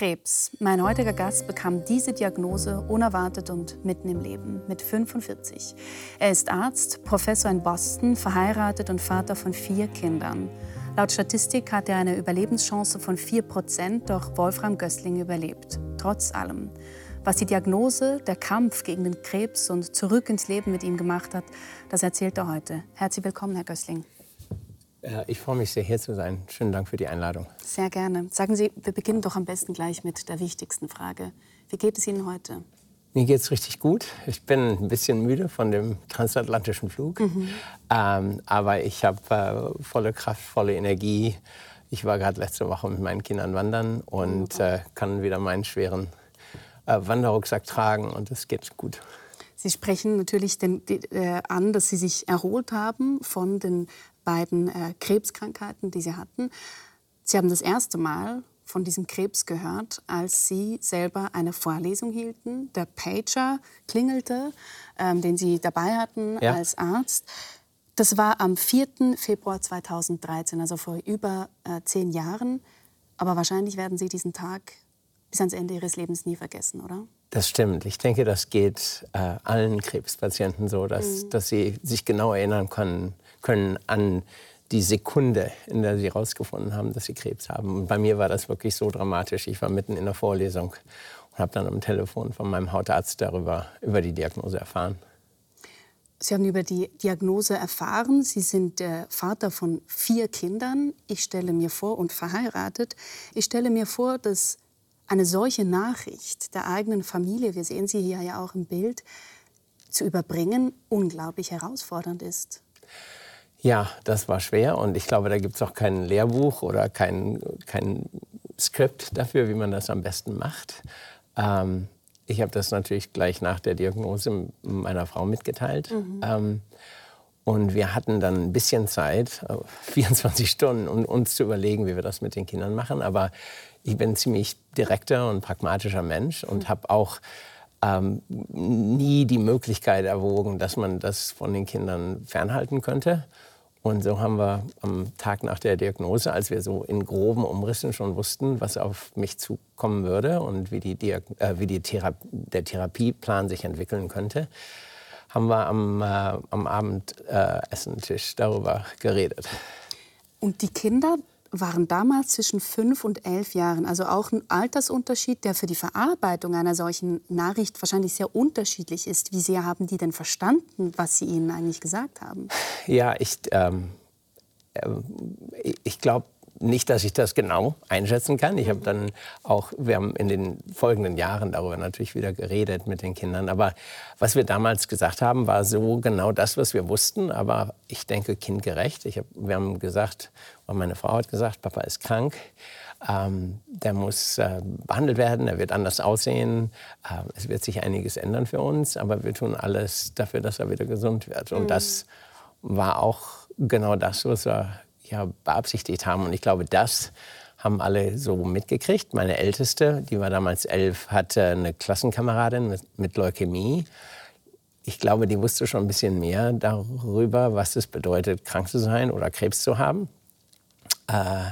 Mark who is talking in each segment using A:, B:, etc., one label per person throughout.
A: Krebs. Mein heutiger Gast bekam diese Diagnose unerwartet und mitten im Leben mit 45. Er ist Arzt, Professor in Boston, verheiratet und Vater von vier Kindern. Laut Statistik hat er eine Überlebenschance von 4 Prozent, doch Wolfram Gößling überlebt. Trotz allem. Was die Diagnose, der Kampf gegen den Krebs und zurück ins Leben mit ihm gemacht hat, das erzählt er heute. Herzlich willkommen, Herr Gößling.
B: Ich freue mich sehr, hier zu sein. Schönen Dank für die Einladung.
A: Sehr gerne. Sagen Sie, wir beginnen doch am besten gleich mit der wichtigsten Frage. Wie geht es Ihnen heute?
B: Mir geht es richtig gut. Ich bin ein bisschen müde von dem transatlantischen Flug. Mhm. Ähm, aber ich habe äh, volle Kraft, volle Energie. Ich war gerade letzte Woche mit meinen Kindern wandern und äh, kann wieder meinen schweren äh, Wanderrucksack tragen und es geht gut.
A: Sie sprechen natürlich den, die, äh, an, dass Sie sich erholt haben von den beiden äh, Krebskrankheiten, die Sie hatten. Sie haben das erste Mal von diesem Krebs gehört, als Sie selber eine Vorlesung hielten. Der Pager klingelte, ähm, den Sie dabei hatten ja. als Arzt. Das war am 4. Februar 2013, also vor über äh, zehn Jahren. Aber wahrscheinlich werden Sie diesen Tag bis ans Ende Ihres Lebens nie vergessen, oder?
B: Das stimmt. Ich denke, das geht äh, allen Krebspatienten so, dass, mhm. dass sie sich genau erinnern können, können an die Sekunde, in der sie herausgefunden haben, dass sie Krebs haben. Und bei mir war das wirklich so dramatisch. Ich war mitten in der Vorlesung und habe dann am Telefon von meinem Hautarzt darüber über die Diagnose erfahren.
A: Sie haben über die Diagnose erfahren. Sie sind der Vater von vier Kindern. Ich stelle mir vor und verheiratet. Ich stelle mir vor, dass eine solche Nachricht der eigenen Familie, wir sehen sie hier ja auch im Bild, zu überbringen, unglaublich herausfordernd ist.
B: Ja, das war schwer und ich glaube, da gibt es auch kein Lehrbuch oder kein, kein Skript dafür, wie man das am besten macht. Ähm, ich habe das natürlich gleich nach der Diagnose meiner Frau mitgeteilt. Mhm. Ähm, und wir hatten dann ein bisschen Zeit, 24 Stunden, um uns zu überlegen, wie wir das mit den Kindern machen. Aber ich bin ein ziemlich direkter und pragmatischer Mensch und habe auch ähm, nie die Möglichkeit erwogen, dass man das von den Kindern fernhalten könnte. Und so haben wir am Tag nach der Diagnose, als wir so in groben Umrissen schon wussten, was auf mich zukommen würde und wie, die Diag äh, wie die Thera der Therapieplan sich entwickeln könnte, haben wir am, äh, am Abendessentisch äh, darüber geredet.
A: Und die Kinder waren damals zwischen fünf und elf Jahren. Also auch ein Altersunterschied, der für die Verarbeitung einer solchen Nachricht wahrscheinlich sehr unterschiedlich ist. Wie sehr haben die denn verstanden, was Sie ihnen eigentlich gesagt haben?
B: Ja, ich, ähm, äh, ich glaube, nicht, dass ich das genau einschätzen kann. Ich habe dann auch, wir haben in den folgenden Jahren darüber natürlich wieder geredet mit den Kindern. Aber was wir damals gesagt haben, war so genau das, was wir wussten. Aber ich denke kindgerecht. Ich hab, wir haben gesagt, und meine Frau hat gesagt, Papa ist krank. Ähm, der muss äh, behandelt werden, er wird anders aussehen. Äh, es wird sich einiges ändern für uns, aber wir tun alles dafür, dass er wieder gesund wird. Und mhm. das war auch genau das, was wir ja, beabsichtigt haben. Und ich glaube, das haben alle so mitgekriegt. Meine Älteste, die war damals elf, hatte eine Klassenkameradin mit, mit Leukämie. Ich glaube, die wusste schon ein bisschen mehr darüber, was es bedeutet, krank zu sein oder Krebs zu haben. Äh,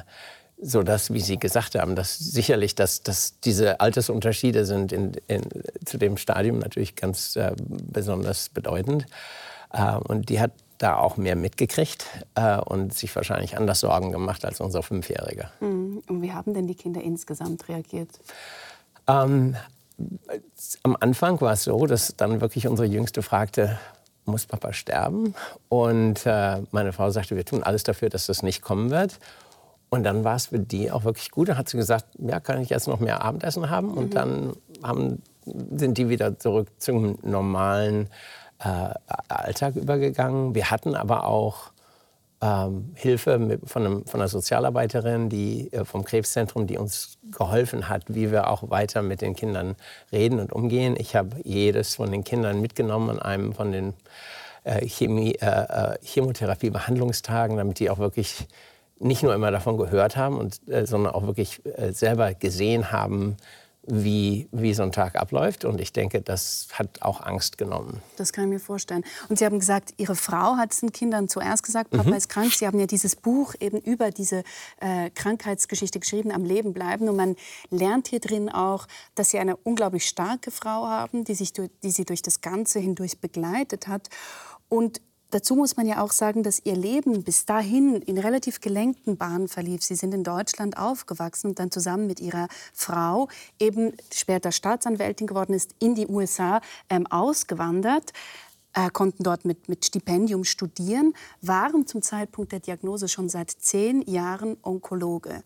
B: so dass, wie Sie gesagt haben, dass sicherlich, dass, dass diese Altersunterschiede sind in, in, zu dem Stadium natürlich ganz äh, besonders bedeutend. Äh, und die hat da auch mehr mitgekriegt äh, und sich wahrscheinlich anders Sorgen gemacht als unser Fünfjähriger.
A: Mhm. Und wie haben denn die Kinder insgesamt reagiert?
B: Ähm, am Anfang war es so, dass dann wirklich unsere Jüngste fragte, muss Papa sterben? Und äh, meine Frau sagte, wir tun alles dafür, dass das nicht kommen wird. Und dann war es für die auch wirklich gut. Dann hat sie gesagt, ja, kann ich jetzt noch mehr Abendessen haben? Und mhm. dann haben, sind die wieder zurück zum normalen äh, Alltag übergegangen. Wir hatten aber auch ähm, Hilfe mit, von, einem, von, einer Sozialarbeiterin die, äh, vom Krebszentrum, die uns geholfen hat, wie wir auch weiter mit den Kindern reden und umgehen. Ich habe jedes von den Kindern mitgenommen an einem von den äh, Chemie, äh, äh, Chemotherapie-Behandlungstagen, damit die auch wirklich nicht nur immer davon gehört haben, und, äh, sondern auch wirklich selber gesehen haben, wie, wie so ein Tag abläuft. Und ich denke, das hat auch Angst genommen.
A: Das kann ich mir vorstellen. Und Sie haben gesagt, Ihre Frau hat es den Kindern zuerst gesagt, Papa mhm. ist krank. Sie haben ja dieses Buch eben über diese äh, Krankheitsgeschichte geschrieben, am Leben bleiben. Und man lernt hier drin auch, dass Sie eine unglaublich starke Frau haben, die, sich durch, die Sie durch das Ganze hindurch begleitet hat. Und Dazu muss man ja auch sagen, dass ihr Leben bis dahin in relativ gelenkten Bahnen verlief. Sie sind in Deutschland aufgewachsen und dann zusammen mit ihrer Frau, eben später Staatsanwältin geworden ist, in die USA ähm, ausgewandert. Äh, konnten dort mit, mit Stipendium studieren, waren zum Zeitpunkt der Diagnose schon seit zehn Jahren Onkologe.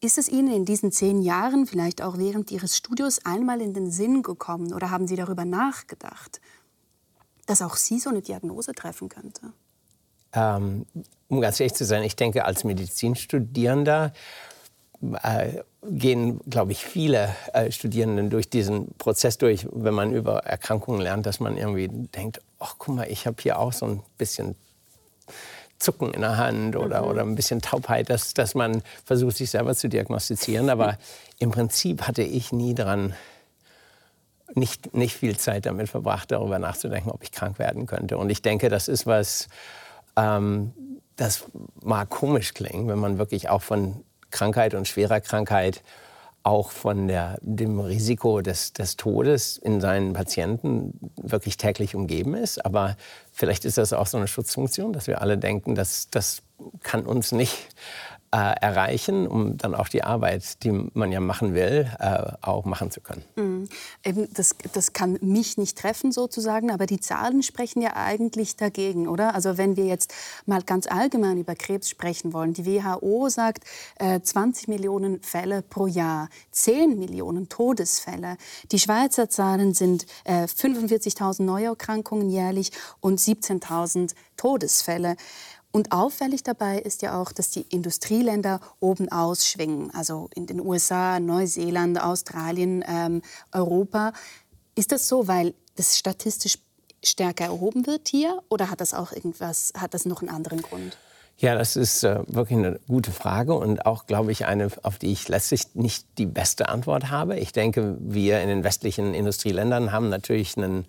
A: Ist es Ihnen in diesen zehn Jahren, vielleicht auch während Ihres Studios, einmal in den Sinn gekommen oder haben Sie darüber nachgedacht? Dass auch sie so eine Diagnose treffen könnte?
B: Ähm, um ganz ehrlich zu sein, ich denke, als Medizinstudierender äh, gehen, glaube ich, viele äh, Studierenden durch diesen Prozess durch, wenn man über Erkrankungen lernt, dass man irgendwie denkt, ach guck mal, ich habe hier auch so ein bisschen Zucken in der Hand oder, mhm. oder ein bisschen Taubheit, dass, dass man versucht, sich selber zu diagnostizieren. Aber im Prinzip hatte ich nie daran nicht, nicht viel Zeit damit verbracht, darüber nachzudenken, ob ich krank werden könnte. Und ich denke, das ist was, ähm, das mag komisch klingen, wenn man wirklich auch von Krankheit und schwerer Krankheit auch von der, dem Risiko des, des Todes in seinen Patienten wirklich täglich umgeben ist. Aber vielleicht ist das auch so eine Schutzfunktion, dass wir alle denken, dass das kann uns nicht äh, erreichen, um dann auch die Arbeit, die man ja machen will, äh, auch machen zu können.
A: Mhm. Eben, das, das kann mich nicht treffen sozusagen, aber die Zahlen sprechen ja eigentlich dagegen, oder? Also wenn wir jetzt mal ganz allgemein über Krebs sprechen wollen, die WHO sagt äh, 20 Millionen Fälle pro Jahr, 10 Millionen Todesfälle. Die Schweizer Zahlen sind äh, 45.000 Neuerkrankungen jährlich und 17.000 Todesfälle. Und auffällig dabei ist ja auch, dass die Industrieländer oben ausschwingen, also in den USA, Neuseeland, Australien, ähm, Europa. Ist das so, weil das statistisch stärker erhoben wird hier oder hat das auch irgendwas, hat das noch einen anderen Grund?
B: Ja, das ist äh, wirklich eine gute Frage und auch, glaube ich, eine, auf die ich letztlich nicht die beste Antwort habe. Ich denke, wir in den westlichen Industrieländern haben natürlich einen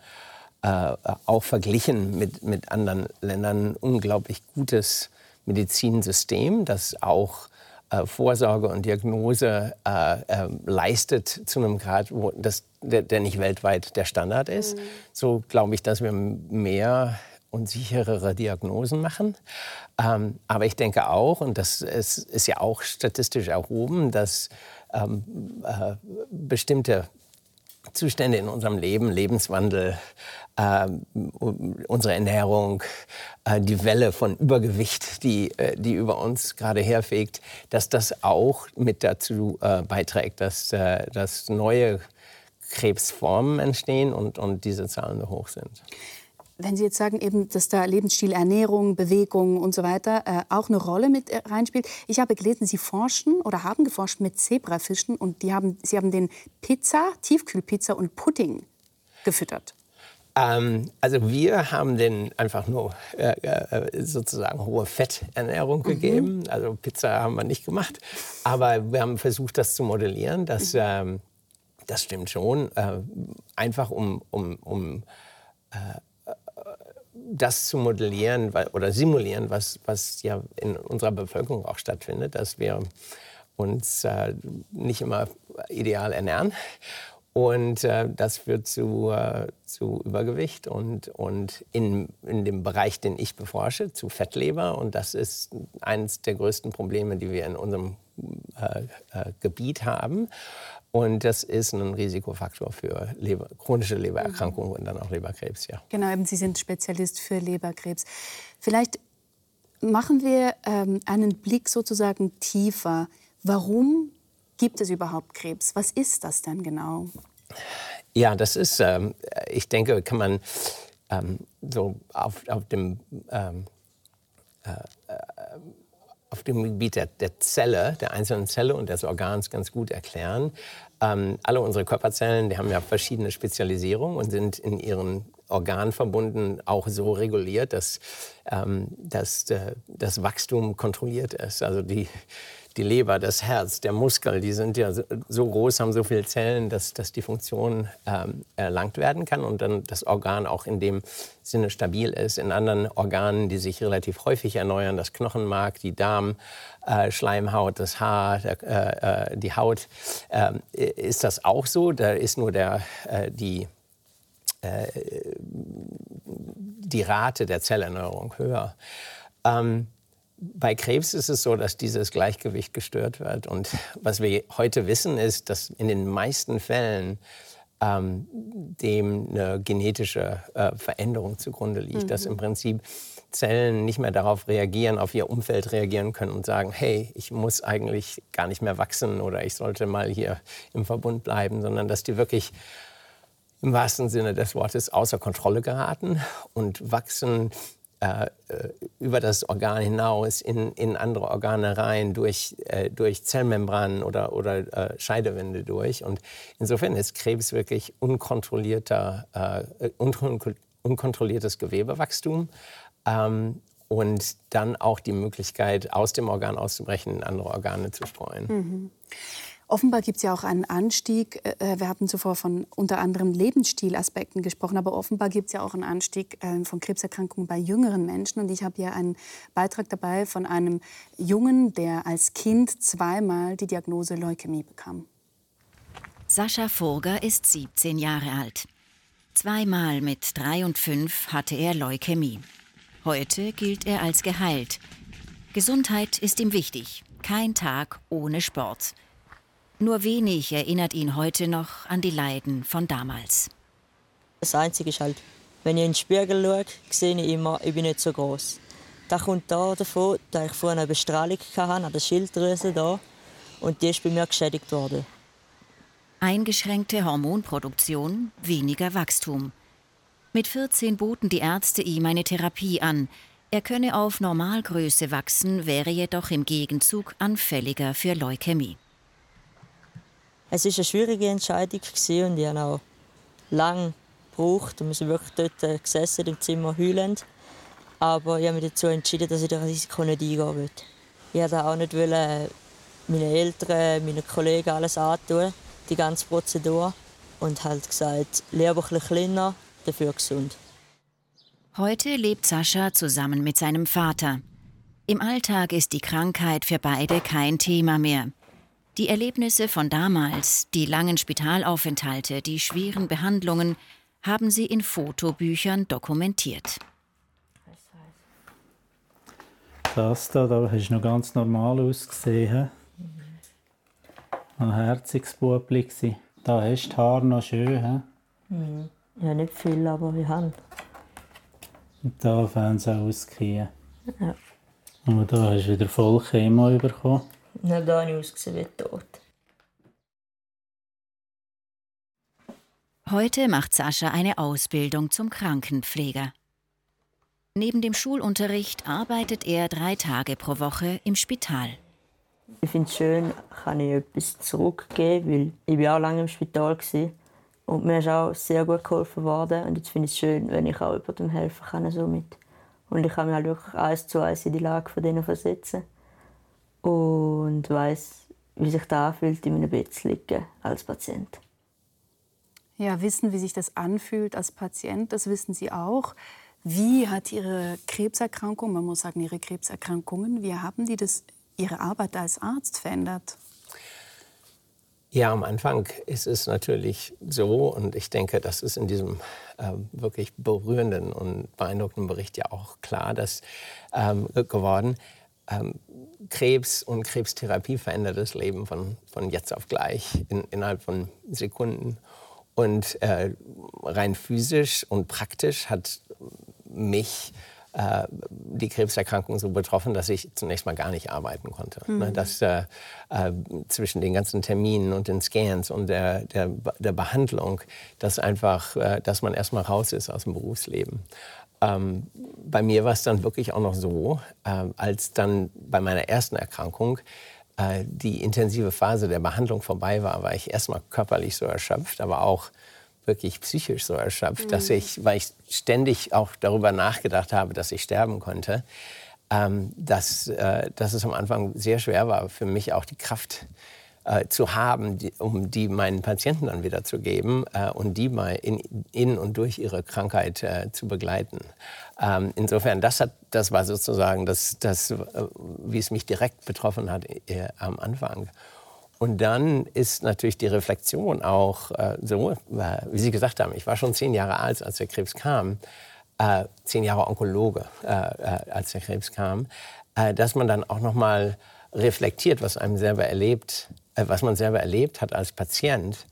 B: äh, auch verglichen mit, mit anderen Ländern ein unglaublich gutes Medizinsystem, das auch äh, Vorsorge und Diagnose äh, äh, leistet zu einem Grad, wo das, der, der, nicht weltweit der Standard ist. Mhm. So glaube ich, dass wir mehr und sicherere Diagnosen machen. Ähm, aber ich denke auch, und das ist, ist ja auch statistisch erhoben, dass ähm, äh, bestimmte Zustände in unserem Leben, Lebenswandel, äh, unsere Ernährung, äh, die Welle von Übergewicht, die, äh, die über uns gerade herfegt, dass das auch mit dazu äh, beiträgt, dass, äh, dass neue Krebsformen entstehen und, und diese Zahlen so hoch sind.
A: Wenn Sie jetzt sagen, eben, dass da Lebensstil, Ernährung, Bewegung und so weiter äh, auch eine Rolle mit äh, reinspielt. Ich habe gelesen, Sie forschen oder haben geforscht mit Zebrafischen und die haben, Sie haben den Pizza, Tiefkühlpizza und Pudding gefüttert.
B: Ähm, also wir haben den einfach nur äh, äh, sozusagen hohe Fetternährung mhm. gegeben. Also Pizza haben wir nicht gemacht, aber wir haben versucht, das zu modellieren. Das, mhm. ähm, das stimmt schon. Äh, einfach um, um, um äh, das zu modellieren oder simulieren, was, was ja in unserer Bevölkerung auch stattfindet, dass wir uns äh, nicht immer ideal ernähren. Und äh, das führt zu, äh, zu Übergewicht und, und in, in dem Bereich, den ich beforsche, zu Fettleber. Und das ist eines der größten Probleme, die wir in unserem äh, äh Gebiet haben. Und das ist ein Risikofaktor für Leber, chronische Lebererkrankungen und dann auch Leberkrebs. Ja.
A: Genau, eben Sie sind Spezialist für Leberkrebs. Vielleicht machen wir ähm, einen Blick sozusagen tiefer. Warum gibt es überhaupt Krebs? Was ist das denn genau?
B: Ja, das ist, ähm, ich denke, kann man ähm, so auf, auf dem ähm, äh, äh auf dem Gebiet der, der, Zelle, der einzelnen Zelle und des Organs ganz gut erklären. Ähm, alle unsere Körperzellen, die haben ja verschiedene Spezialisierungen und sind in ihren organverbunden auch so reguliert, dass, ähm, dass äh, das Wachstum kontrolliert ist. Also die, die Leber, das Herz, der Muskel, die sind ja so groß, haben so viele Zellen, dass, dass die Funktion ähm, erlangt werden kann und dann das Organ auch in dem Sinne stabil ist. In anderen Organen, die sich relativ häufig erneuern, das Knochenmark, die Darmschleimhaut, äh, das Haar, der, äh, äh, die Haut, äh, ist das auch so. Da ist nur der, äh, die äh, die Rate der Zellerneuerung höher. Ähm, bei Krebs ist es so, dass dieses Gleichgewicht gestört wird. Und was wir heute wissen, ist, dass in den meisten Fällen ähm, dem eine genetische äh, Veränderung zugrunde liegt, mhm. dass im Prinzip Zellen nicht mehr darauf reagieren, auf ihr Umfeld reagieren können und sagen, hey, ich muss eigentlich gar nicht mehr wachsen oder ich sollte mal hier im Verbund bleiben, sondern dass die wirklich im wahrsten Sinne des Wortes außer Kontrolle geraten und wachsen äh, äh, über das Organ hinaus in, in andere Organe rein, durch, äh, durch Zellmembranen oder, oder äh, Scheidewände durch. Und insofern ist Krebs wirklich unkontrollierter, äh, un unkontrolliertes Gewebewachstum. Ähm, und dann auch die Möglichkeit, aus dem Organ auszubrechen, in andere Organe zu streuen. Mhm.
A: Offenbar gibt es ja auch einen Anstieg. Äh, äh, wir hatten zuvor von unter anderem Lebensstilaspekten gesprochen, aber offenbar gibt es ja auch einen Anstieg äh, von Krebserkrankungen bei jüngeren Menschen. Und ich habe hier einen Beitrag dabei von einem Jungen, der als Kind zweimal die Diagnose Leukämie bekam.
C: Sascha Furger ist 17 Jahre alt. Zweimal mit drei und fünf hatte er Leukämie. Heute gilt er als geheilt. Gesundheit ist ihm wichtig. Kein Tag ohne Sport. Nur wenig erinnert ihn heute noch an die Leiden von damals.
D: Das Einzige ist halt, wenn ich in den Spiegel schaue, sehe ich immer, ich bin nicht so groß. Das kommt da davon, dass ich vorher eine Bestrahlung hatte an der Schilddrüse da und die ist bei mir geschädigt worden.
C: Eingeschränkte Hormonproduktion, weniger Wachstum. Mit 14 boten die Ärzte ihm eine Therapie an. Er könne auf Normalgröße wachsen, wäre jedoch im Gegenzug anfälliger für Leukämie.
D: Es war eine schwierige Entscheidung und ich habe auch lange gebraucht wir sind wirklich dort äh, gesessen im Zimmer heulend. Aber ich habe mich dazu entschieden, dass ich das Risiko nicht eingehen will. Ich wollte auch nicht äh, meinen Eltern, meinen Kollegen alles antun, die ganze Prozedur. Und halt gesagt, lieber ein bisschen kleiner, dafür gesund.
C: Heute lebt Sascha zusammen mit seinem Vater. Im Alltag ist die Krankheit für beide kein Thema mehr. Die Erlebnisse von damals, die langen Spitalaufenthalte, die schweren Behandlungen, haben sie in Fotobüchern dokumentiert.
E: Das da, da hast noch ganz normal ausgesehen. Ein herziges Bubli. Da hast du die Haare noch schön.
D: Mhm. Ja, nicht viel, aber wir haben.
E: Und da fangen sie ausgehen. Ja. Und da hast du wieder voll Chemo bekommen.
D: Na, da habe ich ausgesehen wie tot.
C: Heute macht Sascha eine Ausbildung zum Krankenpfleger. Neben dem Schulunterricht arbeitet er drei Tage pro Woche im Spital.
D: Ich finde es schön, kann ich etwas zurückgeben, weil ich war auch lange im Spital war. und mir ist auch sehr gut geholfen worden. Und jetzt finde ich es schön, wenn ich auch jemandem helfen kann somit. Und ich kann mich halt wirklich eins zu eins in die Lage von denen versetzen und weiß, wie sich da anfühlt, in meinem Bett zu liegen als Patient.
A: Ja, wissen, wie sich das anfühlt als Patient, das wissen Sie auch. Wie hat Ihre Krebserkrankung, man muss sagen Ihre Krebserkrankungen, wie haben die das, Ihre Arbeit als Arzt verändert?
B: Ja, am Anfang ist es natürlich so, und ich denke, das ist in diesem äh, wirklich berührenden und beeindruckenden Bericht ja auch klar dass, ähm, geworden. Ähm, Krebs und Krebstherapie verändert das Leben von, von jetzt auf gleich in, innerhalb von Sekunden. Und äh, rein physisch und praktisch hat mich äh, die Krebserkrankung so betroffen, dass ich zunächst mal gar nicht arbeiten konnte. Mhm. Ne, dass äh, äh, zwischen den ganzen Terminen und den Scans und der, der, der Behandlung, dass einfach, äh, dass man erst mal raus ist aus dem Berufsleben. Ähm, bei mir war es dann wirklich auch noch so, äh, als dann bei meiner ersten Erkrankung äh, die intensive Phase der Behandlung vorbei war, war ich erstmal körperlich so erschöpft, aber auch wirklich psychisch so erschöpft, mhm. dass ich, weil ich ständig auch darüber nachgedacht habe, dass ich sterben konnte, ähm, dass, äh, dass es am Anfang sehr schwer war für mich auch die Kraft äh, zu haben, die, um die meinen Patienten dann wieder zu geben äh, und die mal in, in und durch ihre Krankheit äh, zu begleiten. Ähm, insofern, das, hat, das war sozusagen das, das, äh, wie es mich direkt betroffen hat äh, am Anfang. Und dann ist natürlich die Reflexion auch äh, so, wie Sie gesagt haben, ich war schon zehn Jahre alt, als der Krebs kam, zehn Jahre Onkologe, als der Krebs kam, dass man dann auch noch mal reflektiert, was einem selber erlebt, was man selber erlebt hat als Patient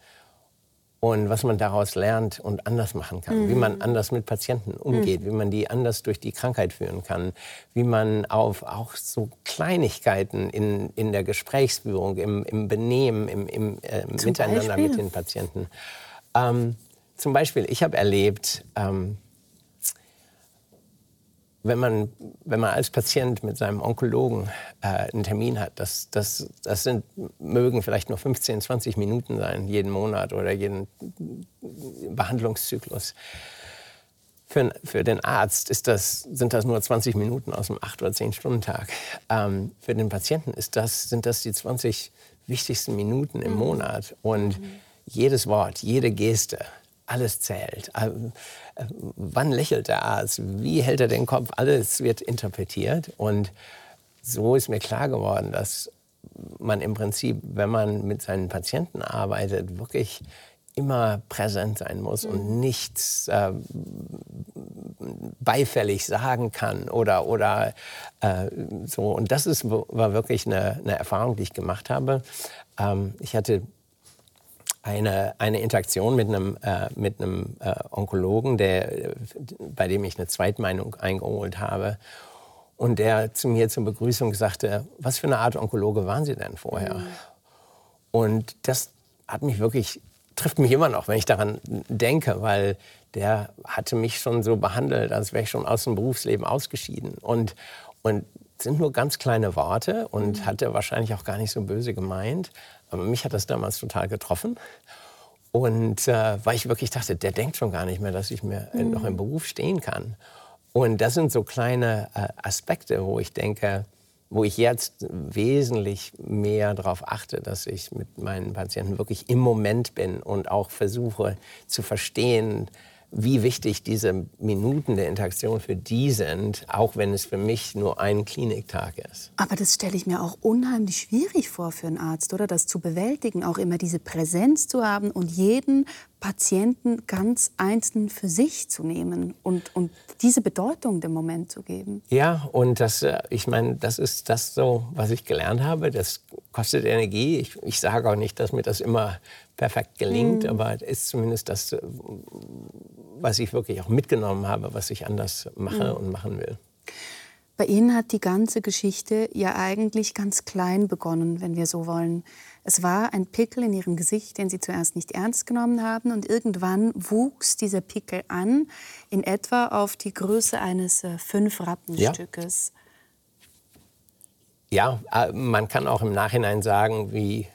B: und was man daraus lernt und anders machen kann, mhm. wie man anders mit Patienten umgeht, mhm. wie man die anders durch die Krankheit führen kann, wie man auf auch so Kleinigkeiten in, in der Gesprächsführung, im, im Benehmen, im, im äh, Miteinander Beispiel? mit den Patienten. Ähm, zum Beispiel, ich habe erlebt, ähm, wenn man, wenn man als Patient mit seinem Onkologen äh, einen Termin hat, das, das, das sind, mögen vielleicht nur 15, 20 Minuten sein, jeden Monat oder jeden Behandlungszyklus. Für, für den Arzt ist das, sind das nur 20 Minuten aus dem 8- oder 10-Stunden-Tag. Ähm, für den Patienten ist das, sind das die 20 wichtigsten Minuten im mhm. Monat. Und jedes Wort, jede Geste, alles zählt. Ähm, äh, wann lächelt der Arzt? Wie hält er den Kopf? Alles wird interpretiert. Und so ist mir klar geworden, dass man im Prinzip, wenn man mit seinen Patienten arbeitet, wirklich immer präsent sein muss mhm. und nichts äh, beifällig sagen kann oder, oder äh, so. Und das ist, war wirklich eine, eine Erfahrung, die ich gemacht habe. Ähm, ich hatte eine, eine Interaktion mit einem, äh, mit einem äh, Onkologen, der, bei dem ich eine Zweitmeinung eingeholt habe. Und der zu mir zur Begrüßung sagte, was für eine Art Onkologe waren Sie denn vorher? Mhm. Und das hat mich wirklich, trifft mich immer noch, wenn ich daran denke, weil der hatte mich schon so behandelt, als wäre ich schon aus dem Berufsleben ausgeschieden. Und, und sind nur ganz kleine Worte und mhm. hatte wahrscheinlich auch gar nicht so böse gemeint. Aber mich hat das damals total getroffen. Und äh, weil ich wirklich dachte, der denkt schon gar nicht mehr, dass ich mir mhm. noch im Beruf stehen kann. Und das sind so kleine äh, Aspekte, wo ich denke, wo ich jetzt wesentlich mehr darauf achte, dass ich mit meinen Patienten wirklich im Moment bin und auch versuche zu verstehen, wie wichtig diese Minuten der Interaktion für die sind, auch wenn es für mich nur ein Kliniktag ist.
A: Aber das stelle ich mir auch unheimlich schwierig vor für einen Arzt, oder? Das zu bewältigen, auch immer diese Präsenz zu haben und jeden Patienten ganz einzeln für sich zu nehmen und, und diese Bedeutung dem Moment zu geben.
B: Ja, und das, äh, ich meine, das ist das so, was ich gelernt habe. Das kostet Energie. Ich, ich sage auch nicht, dass mir das immer perfekt gelingt, mhm. aber es ist zumindest das, äh, was ich wirklich auch mitgenommen habe, was ich anders mache mhm. und machen will.
A: Bei Ihnen hat die ganze Geschichte ja eigentlich ganz klein begonnen, wenn wir so wollen. Es war ein Pickel in Ihrem Gesicht, den Sie zuerst nicht ernst genommen haben. Und irgendwann wuchs dieser Pickel an, in etwa auf die Größe eines äh, Fünf-Rappenstückes.
B: Ja. ja, äh, man kann auch im Nachhinein sagen, wie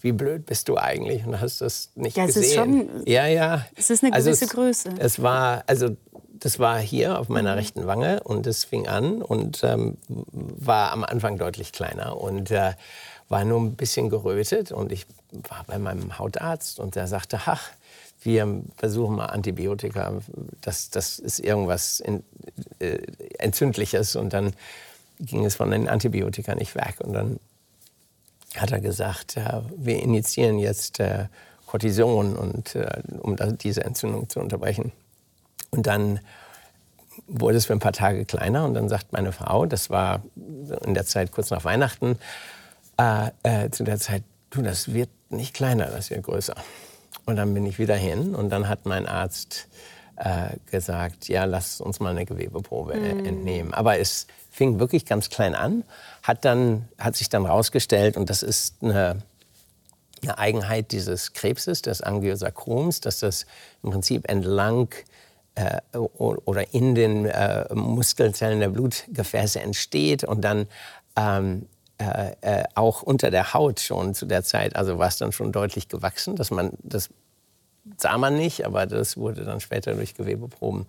B: wie blöd bist du eigentlich und hast das nicht ja, es gesehen. Ist schon, ja, ja.
A: Es ist eine gewisse also es, Größe.
B: Es war, also das war hier auf meiner mhm. rechten Wange und es fing an und ähm, war am Anfang deutlich kleiner und äh, war nur ein bisschen gerötet und ich war bei meinem Hautarzt und der sagte, ach, wir versuchen mal Antibiotika, das, das ist irgendwas in, äh, Entzündliches und dann ging es von den Antibiotika nicht weg und dann hat er gesagt, ja, wir initiieren jetzt äh, Cortison, und, äh, um diese Entzündung zu unterbrechen. Und dann wurde es für ein paar Tage kleiner und dann sagt meine Frau, das war in der Zeit kurz nach Weihnachten, äh, äh, zu der Zeit, du, das wird nicht kleiner, das wird größer. Und dann bin ich wieder hin und dann hat mein Arzt äh, gesagt, ja, lass uns mal eine Gewebeprobe mm. entnehmen. Aber es fing wirklich ganz klein an, hat, dann, hat sich dann herausgestellt, und das ist eine, eine Eigenheit dieses Krebses, des Angiosarkoms, dass das im Prinzip entlang äh, oder in den äh, Muskelzellen der Blutgefäße entsteht und dann ähm, äh, äh, auch unter der Haut schon zu der Zeit, also war es dann schon deutlich gewachsen, dass man das sah man nicht, aber das wurde dann später durch Gewebeproben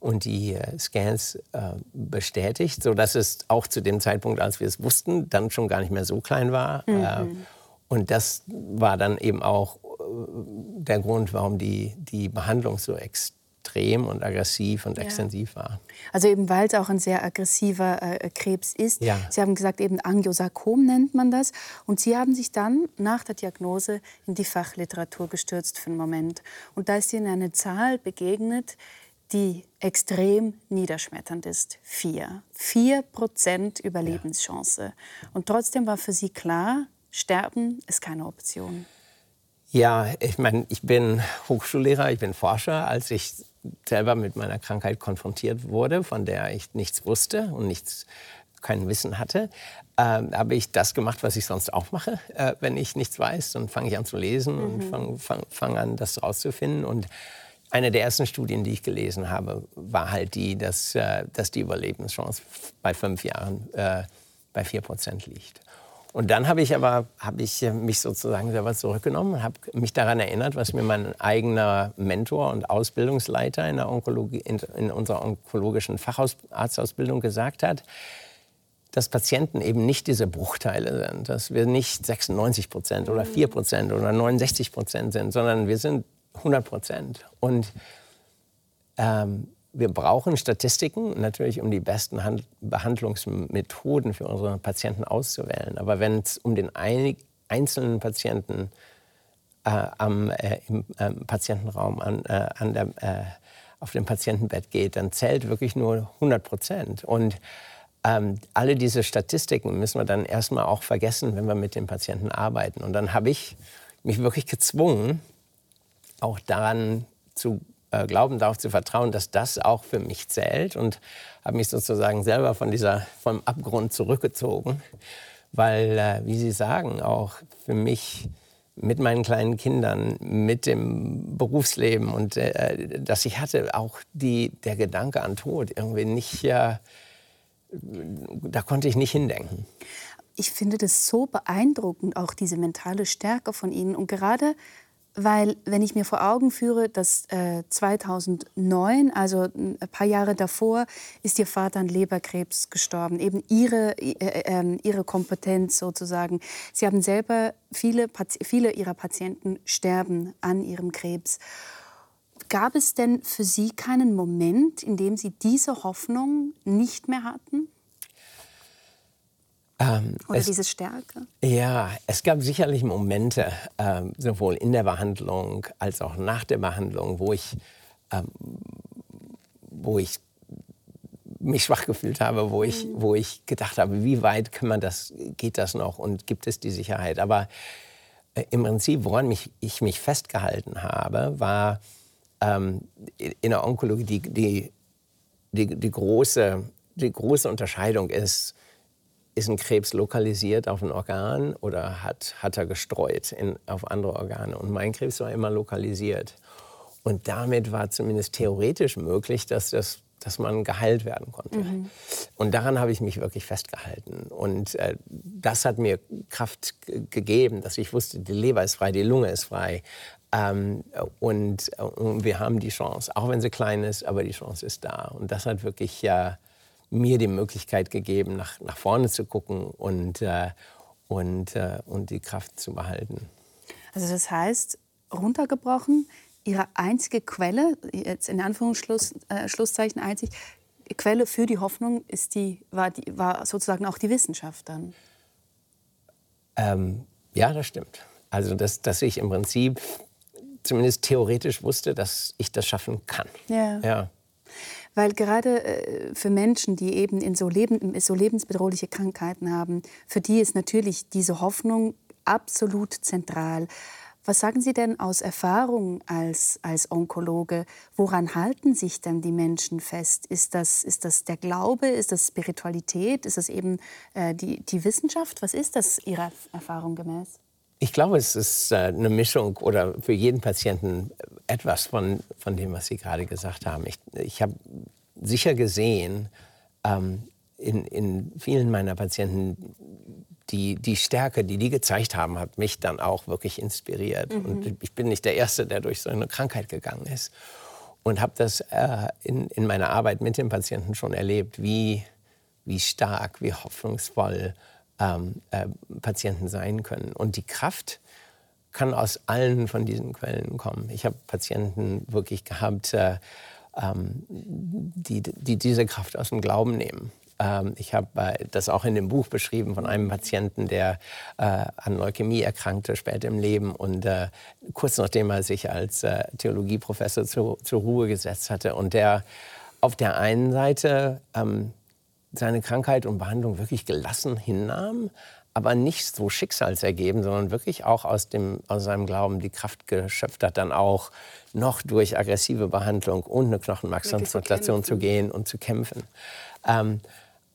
B: und die äh, Scans äh, bestätigt, sodass es auch zu dem Zeitpunkt, als wir es wussten, dann schon gar nicht mehr so klein war. Mhm. Äh, und das war dann eben auch der Grund, warum die, die Behandlung so extrem und aggressiv und ja. extensiv war.
A: Also eben weil es auch ein sehr aggressiver äh, Krebs ist. Ja. Sie haben gesagt, eben Angiosarkom nennt man das. Und Sie haben sich dann nach der Diagnose in die Fachliteratur gestürzt für einen Moment. Und da ist Ihnen eine Zahl begegnet, die extrem niederschmetternd ist. Vier. Vier Prozent Überlebenschance. Ja. Und trotzdem war für Sie klar, Sterben ist keine Option.
B: Ja, ich meine, ich bin Hochschullehrer, ich bin Forscher. Als ich selber mit meiner Krankheit konfrontiert wurde, von der ich nichts wusste und nichts, kein Wissen hatte, äh, habe ich das gemacht, was ich sonst auch mache. Äh, wenn ich nichts weiß, dann fange ich an zu lesen mhm. und fange fang, fang an, das rauszufinden. Und eine der ersten Studien, die ich gelesen habe, war halt die, dass, äh, dass die Überlebenschance bei fünf Jahren äh, bei vier Prozent liegt. Und dann habe ich aber hab ich mich sozusagen selber zurückgenommen und habe mich daran erinnert, was mir mein eigener Mentor und Ausbildungsleiter in, der Onkologie, in, in unserer onkologischen Facharztausbildung gesagt hat, dass Patienten eben nicht diese Bruchteile sind, dass wir nicht 96 Prozent oder 4 Prozent oder 69 Prozent sind, sondern wir sind 100 Prozent. Und ähm, wir brauchen Statistiken, natürlich um die besten Hand Behandlungsmethoden für unsere Patienten auszuwählen. Aber wenn es um den ein einzelnen Patienten äh, am, äh, im äh, Patientenraum an, äh, an der, äh, auf dem Patientenbett geht, dann zählt wirklich nur 100 Prozent. Und ähm, alle diese Statistiken müssen wir dann erstmal auch vergessen, wenn wir mit den Patienten arbeiten. Und dann habe ich mich wirklich gezwungen, auch daran zu äh, glauben, darauf zu vertrauen, dass das auch für mich zählt und habe mich sozusagen selber von dieser, vom Abgrund zurückgezogen, weil, äh, wie Sie sagen, auch für mich mit meinen kleinen Kindern, mit dem Berufsleben und äh, dass ich hatte, auch die, der Gedanke an Tod irgendwie nicht, äh, da konnte ich nicht hindenken.
A: Ich finde das so beeindruckend, auch diese mentale Stärke von Ihnen. Und gerade weil, wenn ich mir vor Augen führe, dass äh, 2009, also ein paar Jahre davor, ist Ihr Vater an Leberkrebs gestorben. Eben Ihre, äh, äh, Ihre Kompetenz sozusagen. Sie haben selber, viele, viele Ihrer Patienten sterben an ihrem Krebs. Gab es denn für Sie keinen Moment, in dem Sie diese Hoffnung nicht mehr hatten? Ähm, Oder es, diese Stärke?
B: Ja, es gab sicherlich Momente, ähm, sowohl in der Behandlung als auch nach der Behandlung, wo ich, ähm, wo ich mich schwach gefühlt habe, wo ich, mhm. wo ich gedacht habe, wie weit kann man das, geht das noch und gibt es die Sicherheit? Aber äh, im Prinzip, woran mich, ich mich festgehalten habe, war ähm, in der Onkologie die, die, die, die, große, die große Unterscheidung ist, ist ein Krebs lokalisiert auf ein Organ oder hat, hat er gestreut in, auf andere Organe. Und mein Krebs war immer lokalisiert. Und damit war zumindest theoretisch möglich, dass, das, dass man geheilt werden konnte. Mhm. Und daran habe ich mich wirklich festgehalten. Und äh, das hat mir Kraft gegeben, dass ich wusste, die Leber ist frei, die Lunge ist frei. Ähm, und, und, wir haben die Chance, auch wenn sie klein ist, aber die Chance ist da. Und das hat wirklich ja. Mir die Möglichkeit gegeben, nach, nach vorne zu gucken und, äh, und, äh, und die Kraft zu behalten.
A: Also das heißt, runtergebrochen, Ihre einzige Quelle, jetzt in Anführungszeichen äh, einzig, Quelle für die Hoffnung ist die, war, die, war sozusagen auch die Wissenschaft dann?
B: Ähm, ja, das stimmt. Also, dass, dass ich im Prinzip zumindest theoretisch wusste, dass ich das schaffen kann.
A: Ja. ja. Weil gerade äh, für Menschen, die eben in so, leben, so lebensbedrohliche Krankheiten haben, für die ist natürlich diese Hoffnung absolut zentral. Was sagen Sie denn aus Erfahrung als, als Onkologe? Woran halten sich denn die Menschen fest? Ist das, ist das der Glaube? Ist das Spiritualität? Ist das eben äh, die, die Wissenschaft? Was ist das Ihrer Erfahrung gemäß?
B: Ich glaube, es ist äh, eine Mischung oder für jeden Patienten etwas von, von dem, was Sie gerade gesagt haben. Ich, ich habe sicher gesehen, ähm, in, in vielen meiner Patienten die, die Stärke, die die gezeigt haben, hat mich dann auch wirklich inspiriert. Mhm. Und ich bin nicht der Erste, der durch so eine Krankheit gegangen ist. Und habe das äh, in, in meiner Arbeit mit den Patienten schon erlebt, wie, wie stark, wie hoffnungsvoll ähm, äh, Patienten sein können. Und die Kraft kann aus allen von diesen Quellen kommen. Ich habe Patienten wirklich gehabt, äh, ähm, die, die diese Kraft aus dem Glauben nehmen. Ähm, ich habe äh, das auch in dem Buch beschrieben von einem Patienten, der äh, an Leukämie erkrankte später im Leben und äh, kurz nachdem er sich als Theologieprofessor zu, zur Ruhe gesetzt hatte und der auf der einen Seite ähm, seine Krankheit und Behandlung wirklich gelassen hinnahm, aber nicht so schicksalsergeben, sondern wirklich auch aus, dem, aus seinem Glauben die Kraft geschöpft hat, dann auch noch durch aggressive Behandlung und eine Knochenmarkstransplantation zu gehen und zu kämpfen. Ähm,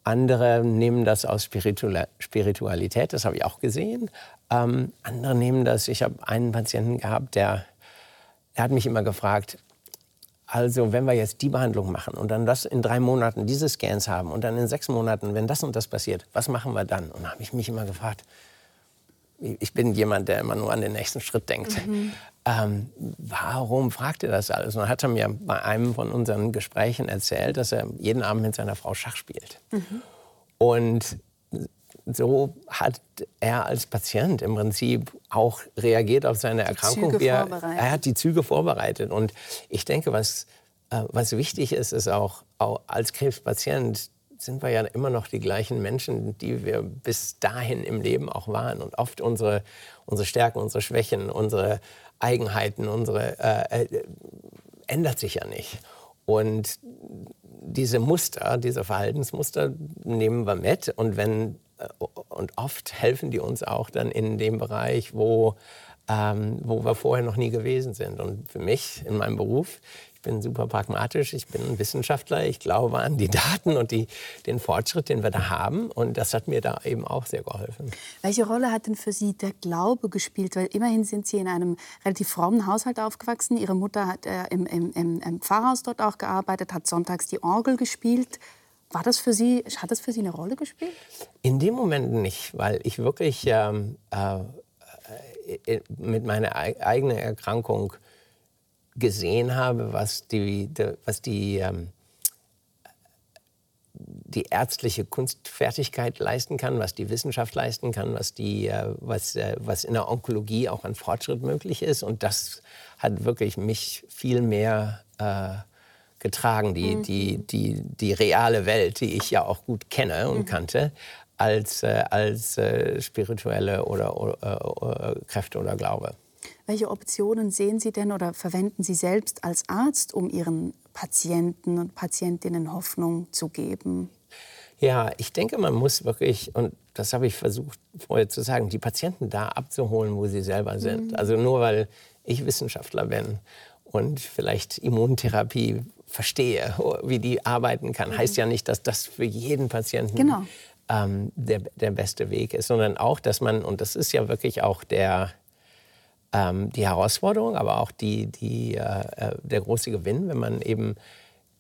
B: andere nehmen das aus Spiritualität, das habe ich auch gesehen. Ähm, andere nehmen das, ich habe einen Patienten gehabt, der, der hat mich immer gefragt, also wenn wir jetzt die Behandlung machen und dann das in drei Monaten diese Scans haben und dann in sechs Monaten, wenn das und das passiert, was machen wir dann? Und da habe ich mich immer gefragt, ich bin jemand, der immer nur an den nächsten Schritt denkt. Mhm. Ähm, warum fragt er das alles? Und dann hat er mir bei einem von unseren Gesprächen erzählt, dass er jeden Abend mit seiner Frau Schach spielt. Mhm. Und so hat er als Patient im Prinzip auch reagiert auf seine die Erkrankung. Er, er, hat die Züge vorbereitet. Und ich denke, was, äh, was wichtig ist, ist auch, auch als Krebspatient sind wir ja immer noch die gleichen Menschen, die wir bis dahin im Leben auch waren. Und oft unsere, unsere Stärken, unsere Schwächen, unsere Eigenheiten, unsere äh, äh, ändert sich ja nicht. Und diese Muster, diese Verhaltensmuster nehmen wir mit. Und wenn und oft helfen die uns auch dann in dem Bereich, wo, ähm, wo wir vorher noch nie gewesen sind. Und für mich in meinem Beruf, ich bin super pragmatisch, ich bin ein Wissenschaftler, ich glaube an die Daten und die, den Fortschritt, den wir da haben. Und das hat mir da eben auch sehr geholfen.
A: Welche Rolle hat denn für Sie der Glaube gespielt? Weil immerhin sind Sie in einem relativ frommen Haushalt aufgewachsen. Ihre Mutter hat äh, im, im, im Pfarrhaus dort auch gearbeitet, hat sonntags die Orgel gespielt. War das für Sie, hat das für Sie eine Rolle gespielt?
B: In dem Moment nicht, weil ich wirklich ähm, äh, äh mit meiner eigenen Erkrankung gesehen habe, was die, die was die, ähm, die ärztliche Kunstfertigkeit leisten kann, was die Wissenschaft leisten kann, was, die, äh, was, äh, was in der Onkologie auch an Fortschritt möglich ist. Und das hat wirklich mich viel mehr äh, getragen, die, mhm. die, die, die reale Welt, die ich ja auch gut kenne und mhm. kannte, als, äh, als äh, spirituelle oder, oder äh, Kräfte oder Glaube.
A: Welche Optionen sehen Sie denn oder verwenden Sie selbst als Arzt, um Ihren Patienten und Patientinnen Hoffnung zu geben?
B: Ja, ich denke, man muss wirklich, und das habe ich versucht vorher zu sagen, die Patienten da abzuholen, wo sie selber sind. Mhm. Also nur weil ich Wissenschaftler bin und vielleicht Immuntherapie verstehe, wie die arbeiten kann, heißt ja nicht, dass das für jeden Patienten genau. ähm, der, der beste Weg ist, sondern auch, dass man, und das ist ja wirklich auch der, ähm, die Herausforderung, aber auch die, die, äh, äh der große Gewinn, wenn man eben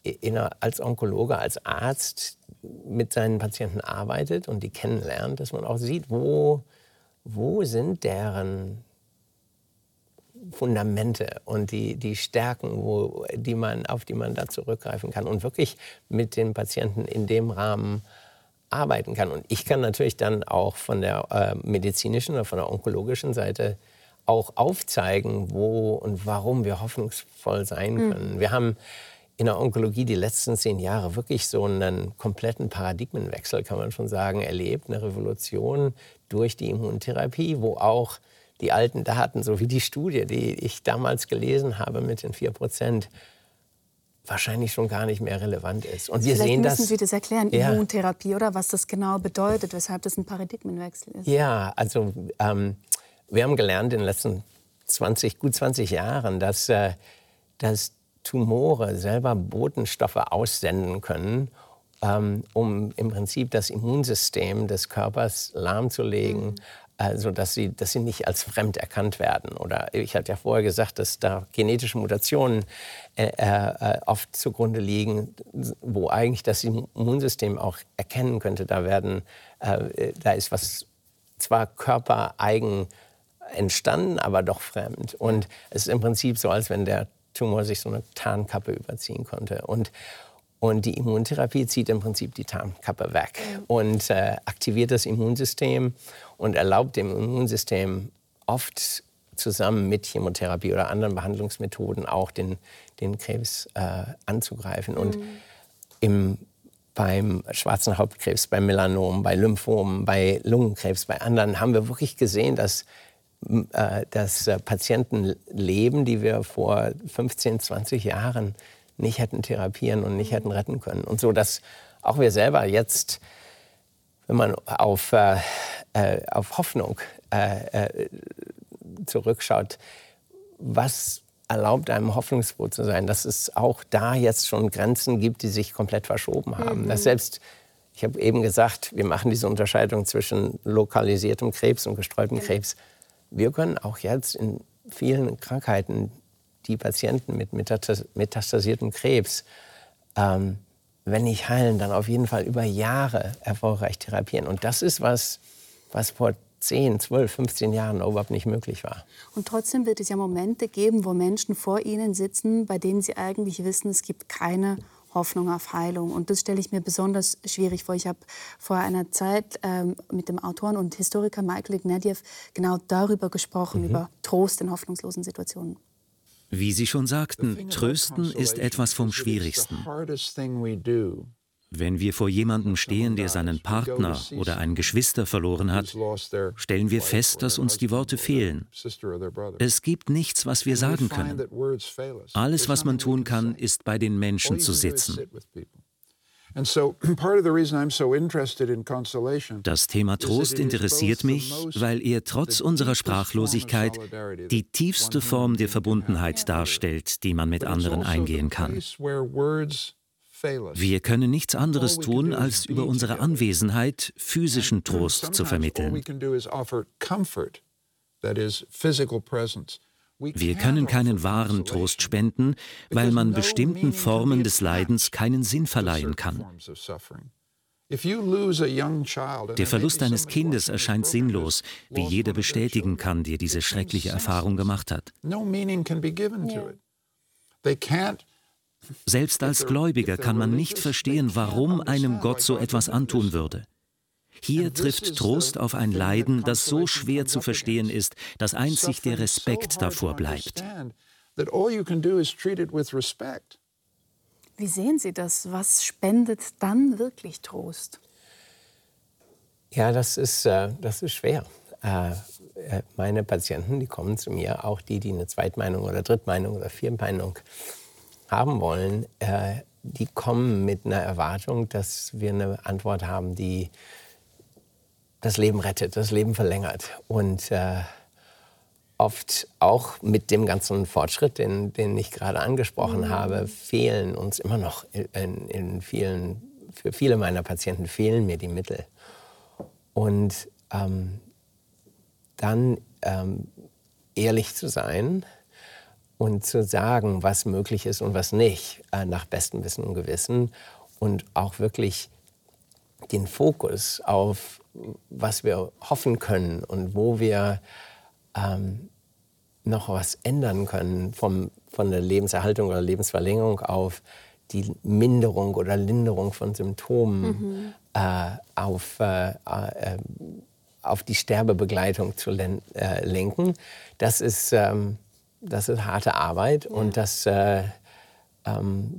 B: in, als Onkologe, als Arzt mit seinen Patienten arbeitet und die kennenlernt, dass man auch sieht, wo, wo sind deren Fundamente und die, die Stärken, wo, die man, auf die man da zurückgreifen kann und wirklich mit den Patienten in dem Rahmen arbeiten kann. Und ich kann natürlich dann auch von der äh, medizinischen oder von der onkologischen Seite auch aufzeigen, wo und warum wir hoffnungsvoll sein hm. können. Mhm. Wir haben in der Onkologie die letzten zehn Jahre wirklich so einen kompletten Paradigmenwechsel, kann man schon sagen, erlebt, eine Revolution durch die Immuntherapie, wo auch die alten Daten, so wie die Studie, die ich damals gelesen habe mit den 4 Prozent, wahrscheinlich schon gar nicht mehr relevant ist.
A: Und wir Vielleicht sehen müssen das, Sie das erklären, ja. Immuntherapie, oder was das genau bedeutet, weshalb das ein Paradigmenwechsel ist.
B: Ja, also ähm, wir haben gelernt in den letzten 20, gut 20 Jahren, dass, äh, dass Tumore selber Botenstoffe aussenden können, ähm, um im Prinzip das Immunsystem des Körpers lahmzulegen, mhm also dass sie, dass sie nicht als fremd erkannt werden. Oder ich hatte ja vorher gesagt, dass da genetische Mutationen äh, äh, oft zugrunde liegen, wo eigentlich das Immunsystem auch erkennen könnte, da werden, äh, da ist was zwar körpereigen entstanden, aber doch fremd. Und es ist im Prinzip so, als wenn der Tumor sich so eine Tarnkappe überziehen konnte. Und, und die Immuntherapie zieht im Prinzip die Tarnkappe weg und äh, aktiviert das Immunsystem und erlaubt dem Immunsystem oft zusammen mit Chemotherapie oder anderen Behandlungsmethoden auch den, den Krebs äh, anzugreifen. Und mhm. im, beim schwarzen Hauptkrebs, bei Melanom, bei Lymphomen, bei Lungenkrebs, bei anderen haben wir wirklich gesehen, dass äh, dass äh, Patienten leben, die wir vor 15, 20 Jahren nicht hätten therapieren und nicht hätten retten können. Und so, dass auch wir selber jetzt, wenn man auf, äh, äh auf Hoffnung äh, äh, zurückschaut, was erlaubt einem hoffnungsfroh zu sein, dass es auch da jetzt schon Grenzen gibt, die sich komplett verschoben haben. Mhm. Dass selbst ich habe eben gesagt, wir machen diese Unterscheidung zwischen lokalisiertem Krebs und gestreuten Krebs wir können auch jetzt in vielen Krankheiten die Patienten mit metastasiertem Krebs, ähm, wenn nicht heilen, dann auf jeden Fall über Jahre erfolgreich therapieren. Und das ist was, was vor 10, 12, 15 Jahren überhaupt nicht möglich war.
A: Und trotzdem wird es ja Momente geben, wo Menschen vor Ihnen sitzen, bei denen Sie eigentlich wissen, es gibt keine Hoffnung auf Heilung. Und das stelle ich mir besonders schwierig vor. Ich habe vor einer Zeit ähm, mit dem Autoren und Historiker Michael Ignatieff genau darüber gesprochen, mhm. über Trost in hoffnungslosen Situationen.
F: Wie Sie schon sagten, Trösten ist etwas vom Schwierigsten. Wenn wir vor jemandem stehen, der seinen Partner oder ein Geschwister verloren hat, stellen wir fest, dass uns die Worte fehlen. Es gibt nichts, was wir sagen können. Alles, was man tun kann, ist bei den Menschen zu sitzen. Das Thema Trost interessiert mich, weil er trotz unserer Sprachlosigkeit die tiefste Form der Verbundenheit darstellt, die man mit anderen eingehen kann. Wir können nichts anderes tun, als über unsere Anwesenheit physischen Trost zu vermitteln. Wir können keinen wahren Trost spenden, weil man bestimmten Formen des Leidens keinen Sinn verleihen kann. Der Verlust eines Kindes erscheint sinnlos, wie jeder bestätigen kann, der diese schreckliche Erfahrung gemacht hat. Selbst als Gläubiger kann man nicht verstehen, warum einem Gott so etwas antun würde. Hier trifft Trost auf ein Leiden, das so schwer zu verstehen ist, dass einzig der Respekt davor bleibt.
A: Wie sehen Sie das? Was spendet dann wirklich Trost?
B: Ja, das ist, äh, das ist schwer. Äh, äh meine Patienten, die kommen zu mir, auch die, die eine Zweitmeinung oder Drittmeinung oder Viertmeinung haben wollen, äh, die kommen mit einer Erwartung, dass wir eine Antwort haben, die das Leben rettet, das Leben verlängert. Und äh, oft auch mit dem ganzen Fortschritt, den, den ich gerade angesprochen mhm. habe, fehlen uns immer noch in, in, vielen, für viele meiner Patienten fehlen mir die Mittel. Und ähm, dann ähm, ehrlich zu sein, und zu sagen, was möglich ist und was nicht, äh, nach bestem Wissen und Gewissen und auch wirklich den Fokus auf, was wir hoffen können und wo wir ähm, noch was ändern können, vom, von der Lebenserhaltung oder Lebensverlängerung auf die Minderung oder Linderung von Symptomen, mhm. äh, auf, äh, äh, auf die Sterbebegleitung zu len äh, lenken. Das ist ähm, das ist harte Arbeit ja. und das, äh,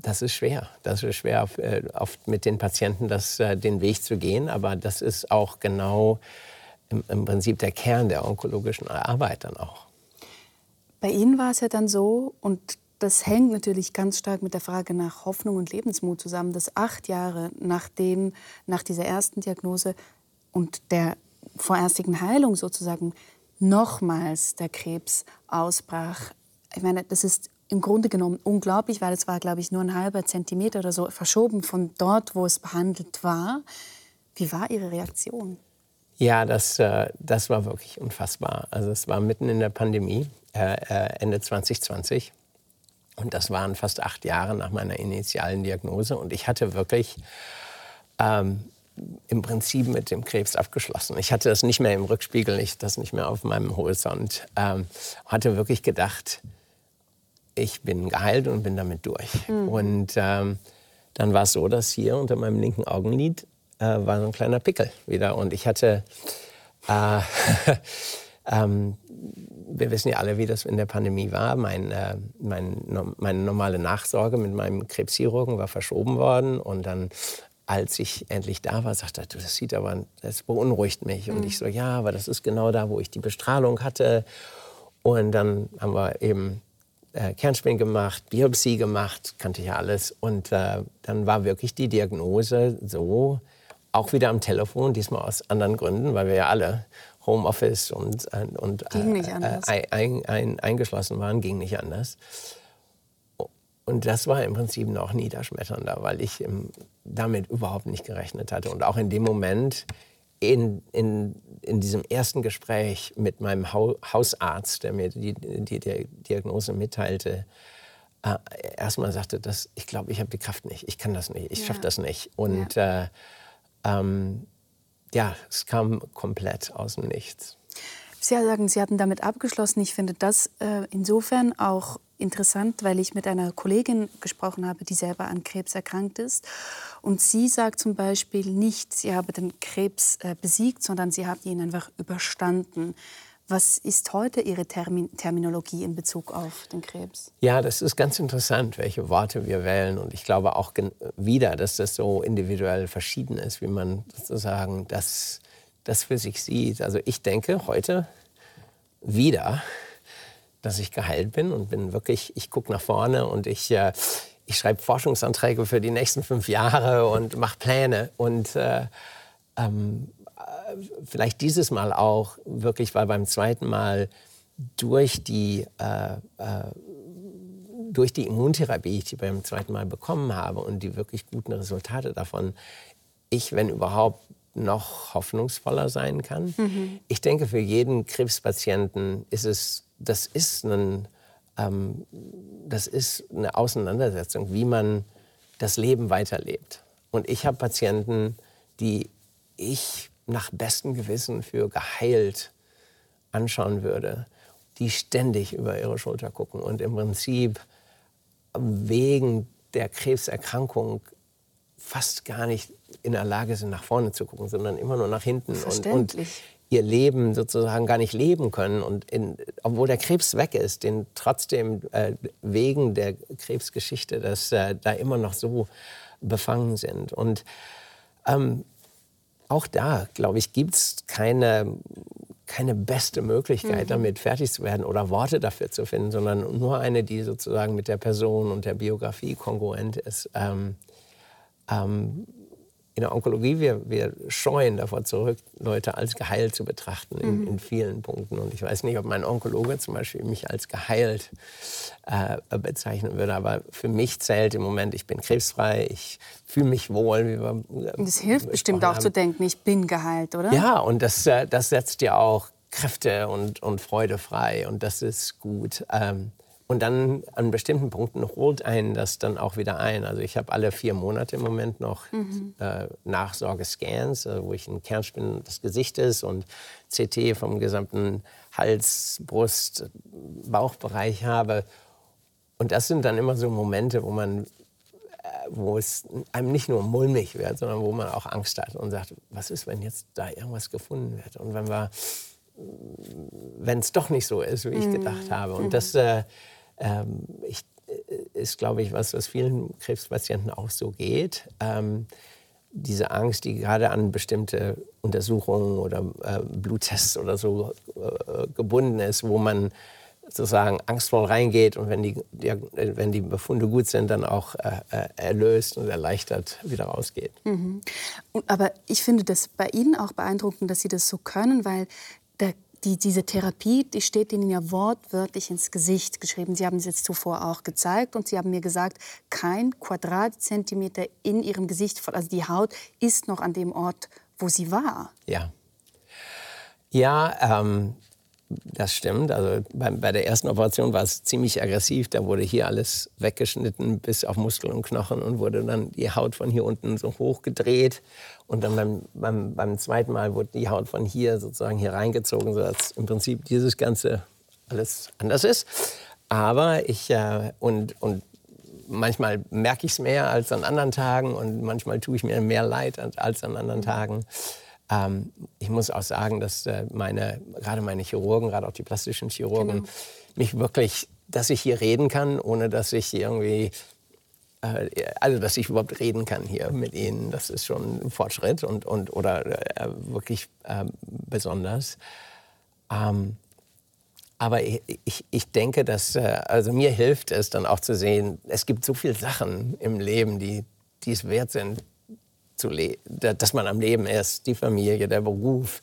B: das ist schwer. Das ist schwer, äh, oft mit den Patienten das, äh, den Weg zu gehen, aber das ist auch genau im, im Prinzip der Kern der onkologischen Arbeit dann auch.
A: Bei Ihnen war es ja dann so, und das hängt natürlich ganz stark mit der Frage nach Hoffnung und Lebensmut zusammen, dass acht Jahre nachdem, nach dieser ersten Diagnose und der vorerstigen Heilung sozusagen nochmals der Krebs ausbrach. Ich meine, das ist im Grunde genommen unglaublich, weil es war, glaube ich, nur ein halber Zentimeter oder so verschoben von dort, wo es behandelt war. Wie war Ihre Reaktion?
B: Ja, das, äh, das war wirklich unfassbar. Also es war mitten in der Pandemie, äh, äh Ende 2020. Und das waren fast acht Jahre nach meiner initialen Diagnose. Und ich hatte wirklich ähm, im Prinzip mit dem Krebs abgeschlossen. Ich hatte das nicht mehr im Rückspiegel, ich das nicht mehr auf meinem Horizont. Ähm, hatte wirklich gedacht, ich bin geheilt und bin damit durch. Mhm. Und ähm, dann war es so, dass hier unter meinem linken Augenlid äh, war so ein kleiner Pickel wieder. Und ich hatte, äh, ähm, wir wissen ja alle, wie das in der Pandemie war. Mein, äh, mein, meine normale Nachsorge mit meinem Krebschirurgen war verschoben worden. Und dann als ich endlich da war, sagte er, das sieht aber, das beunruhigt mich. Mhm. Und ich so, ja, aber das ist genau da, wo ich die Bestrahlung hatte. Und dann haben wir eben äh, Kernspin gemacht, Biopsie gemacht, kannte ich ja alles. Und äh, dann war wirklich die Diagnose so, auch wieder am Telefon, diesmal aus anderen Gründen, weil wir ja alle Homeoffice und, äh, und äh, ein, ein, eingeschlossen waren, ging nicht anders. Und das war im Prinzip noch niederschmetternder, weil ich damit überhaupt nicht gerechnet hatte. Und auch in dem Moment in, in, in diesem ersten Gespräch mit meinem Hausarzt, der mir die, die, die Diagnose mitteilte, äh, erstmal sagte, dass ich glaube, ich habe die Kraft nicht, ich kann das nicht, ich ja. schaffe das nicht. Und ja. Äh, ähm, ja, es kam komplett aus dem Nichts.
A: Sie sagen, Sie hatten damit abgeschlossen. Ich finde das äh, insofern auch interessant, weil ich mit einer Kollegin gesprochen habe, die selber an Krebs erkrankt ist. Und sie sagt zum Beispiel nicht, sie habe den Krebs äh, besiegt, sondern sie hat ihn einfach überstanden. Was ist heute Ihre Termin Terminologie in Bezug auf den Krebs?
B: Ja, das ist ganz interessant, welche Worte wir wählen. Und ich glaube auch wieder, dass das so individuell verschieden ist, wie man sozusagen das, das für sich sieht. Also ich denke heute wieder, dass ich geheilt bin und bin wirklich, ich gucke nach vorne und ich, äh, ich schreibe Forschungsanträge für die nächsten fünf Jahre und mache Pläne. Und äh, ähm, äh, vielleicht dieses Mal auch wirklich, weil beim zweiten Mal durch die, äh, äh, durch die Immuntherapie, die ich beim zweiten Mal bekommen habe und die wirklich guten Resultate davon, ich, wenn überhaupt, noch hoffnungsvoller sein kann. Mhm. Ich denke, für jeden Krebspatienten ist es das ist, ein, ähm, das ist eine Auseinandersetzung, wie man das Leben weiterlebt. Und ich habe Patienten, die ich nach bestem Gewissen für geheilt anschauen würde, die ständig über ihre Schulter gucken und im Prinzip wegen der Krebserkrankung fast gar nicht in der Lage sind, nach vorne zu gucken, sondern immer nur nach hinten.
A: Und, und
B: ihr Leben sozusagen gar nicht leben können und in, obwohl der Krebs weg ist, den trotzdem äh, wegen der Krebsgeschichte, dass äh, da immer noch so befangen sind. Und ähm, auch da, glaube ich, gibt es keine, keine beste Möglichkeit, mhm. damit fertig zu werden oder Worte dafür zu finden, sondern nur eine, die sozusagen mit der Person und der Biografie kongruent ist. Ähm, ähm, in der Onkologie, wir, wir scheuen davor zurück, Leute als geheilt zu betrachten in, mhm. in, vielen Punkten. Und ich weiß nicht, ob mein Onkologe zum Beispiel mich als geheilt äh, bezeichnen würde. Aber für mich zählt im Moment, ich bin krebsfrei, ich fühle mich wohl. Wie
A: wir, äh, das hilft bestimmt auch haben. zu denken, ich bin geheilt, oder?
B: Ja, und das, äh, das setzt ja auch Kräfte und, und Freude frei. Und das ist gut. Ähm, und dann an bestimmten Punkten holt einen das dann auch wieder ein. Also ich habe alle vier Monate im Moment noch mhm. äh, Nachsorgescans, äh, wo ich einen Kernspin des Gesichtes und CT vom gesamten Hals, Brust, Bauchbereich habe. Und das sind dann immer so Momente, wo man äh, wo es einem nicht nur mulmig wird, sondern wo man auch Angst hat und sagt, was ist, wenn jetzt da irgendwas gefunden wird? Und wenn wir wenn es doch nicht so ist, wie ich mhm. gedacht habe. Und das, äh, ähm, ich, äh, ist, glaube ich, was, was vielen Krebspatienten auch so geht. Ähm, diese Angst, die gerade an bestimmte Untersuchungen oder äh, Bluttests oder so äh, gebunden ist, wo man sozusagen angstvoll reingeht und wenn die, die, wenn die Befunde gut sind, dann auch äh, äh erlöst und erleichtert wieder rausgeht. Mhm.
A: Aber ich finde das bei Ihnen auch beeindruckend, dass Sie das so können, weil der die, diese Therapie, die steht Ihnen ja wortwörtlich ins Gesicht geschrieben. Sie haben es jetzt zuvor auch gezeigt und Sie haben mir gesagt, kein Quadratzentimeter in Ihrem Gesicht, also die Haut ist noch an dem Ort, wo sie war.
B: Ja. Ja, ähm, das stimmt. Also bei, bei, der ersten Operation war es ziemlich aggressiv. Da wurde hier alles weggeschnitten bis auf Muskel und Knochen und wurde dann die Haut von hier unten so hochgedreht. Und dann beim, beim, beim zweiten Mal wurde die Haut von hier sozusagen hier reingezogen, sodass im Prinzip dieses Ganze alles anders ist. Aber ich äh, und, und manchmal merke ich es mehr als an anderen Tagen und manchmal tue ich mir mehr leid als an anderen Tagen. Ähm, ich muss auch sagen, dass äh, meine, gerade meine Chirurgen, gerade auch die plastischen Chirurgen, genau. mich wirklich, dass ich hier reden kann, ohne dass ich irgendwie äh, also dass ich überhaupt reden kann hier mit Ihnen, das ist schon ein Fortschritt und, und oder äh, wirklich äh, besonders. Ähm, aber ich, ich, ich, denke, dass äh, also mir hilft es dann auch zu sehen, es gibt so viele Sachen im Leben, die, die es wert sind, zu dass man am Leben ist, die Familie, der Beruf,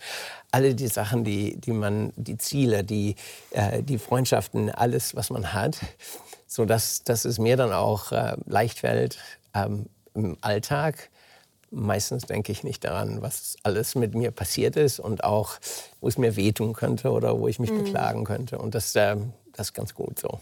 B: alle die Sachen, die, die man, die Ziele, die, äh, die Freundschaften, alles, was man hat, so dass, dass es mir dann auch äh, leicht fällt ähm, im Alltag. Meistens denke ich nicht daran, was alles mit mir passiert ist und auch, wo es mir wehtun könnte oder wo ich mich mhm. beklagen könnte. Und das, äh, das ist ganz gut so.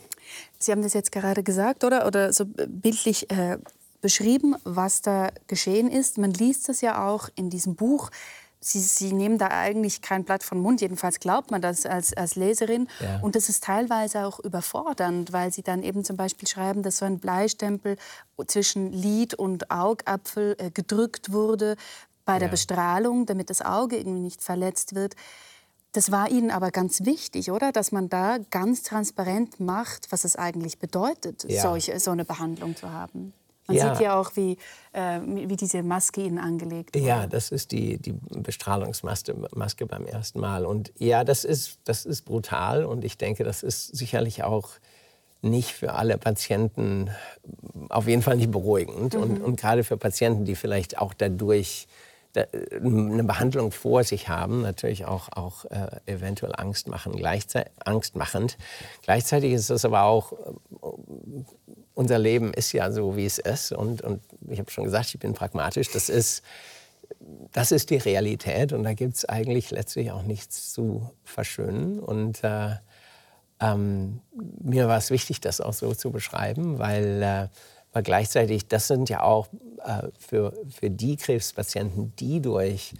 A: Sie haben das jetzt gerade gesagt, oder? Oder so bildlich äh, beschrieben, was da geschehen ist. Man liest das ja auch in diesem Buch. Sie, Sie, nehmen da eigentlich kein Blatt von Mund, jedenfalls glaubt man das als, als Leserin. Ja. Und das ist teilweise auch überfordernd, weil Sie dann eben zum Beispiel schreiben, dass so ein Bleistempel zwischen Lid und Augapfel äh, gedrückt wurde bei der Bestrahlung, damit das Auge irgendwie nicht verletzt wird. Das war Ihnen aber ganz wichtig, oder? Dass man da ganz transparent macht, was es eigentlich bedeutet, ja. solche, so eine Behandlung zu haben. Man ja. sieht ja auch, wie, äh, wie diese Maske ihnen angelegt wurde.
B: Ja, das ist die, die Bestrahlungsmaske Maske beim ersten Mal. Und ja, das ist, das ist brutal und ich denke, das ist sicherlich auch nicht für alle Patienten, auf jeden Fall nicht beruhigend. Mhm. Und, und gerade für Patienten, die vielleicht auch dadurch eine Behandlung vor sich haben, natürlich auch, auch äh, eventuell Angst machen, gleichzeitig, angstmachend. Gleichzeitig ist es aber auch unser Leben ist ja so, wie es ist. Und, und ich habe schon gesagt, ich bin pragmatisch. Das ist, das ist die Realität. Und da gibt es eigentlich letztlich auch nichts zu verschönen. Und äh, ähm, mir war es wichtig, das auch so zu beschreiben, weil, äh, weil gleichzeitig, das sind ja auch äh, für, für die Krebspatienten, die durch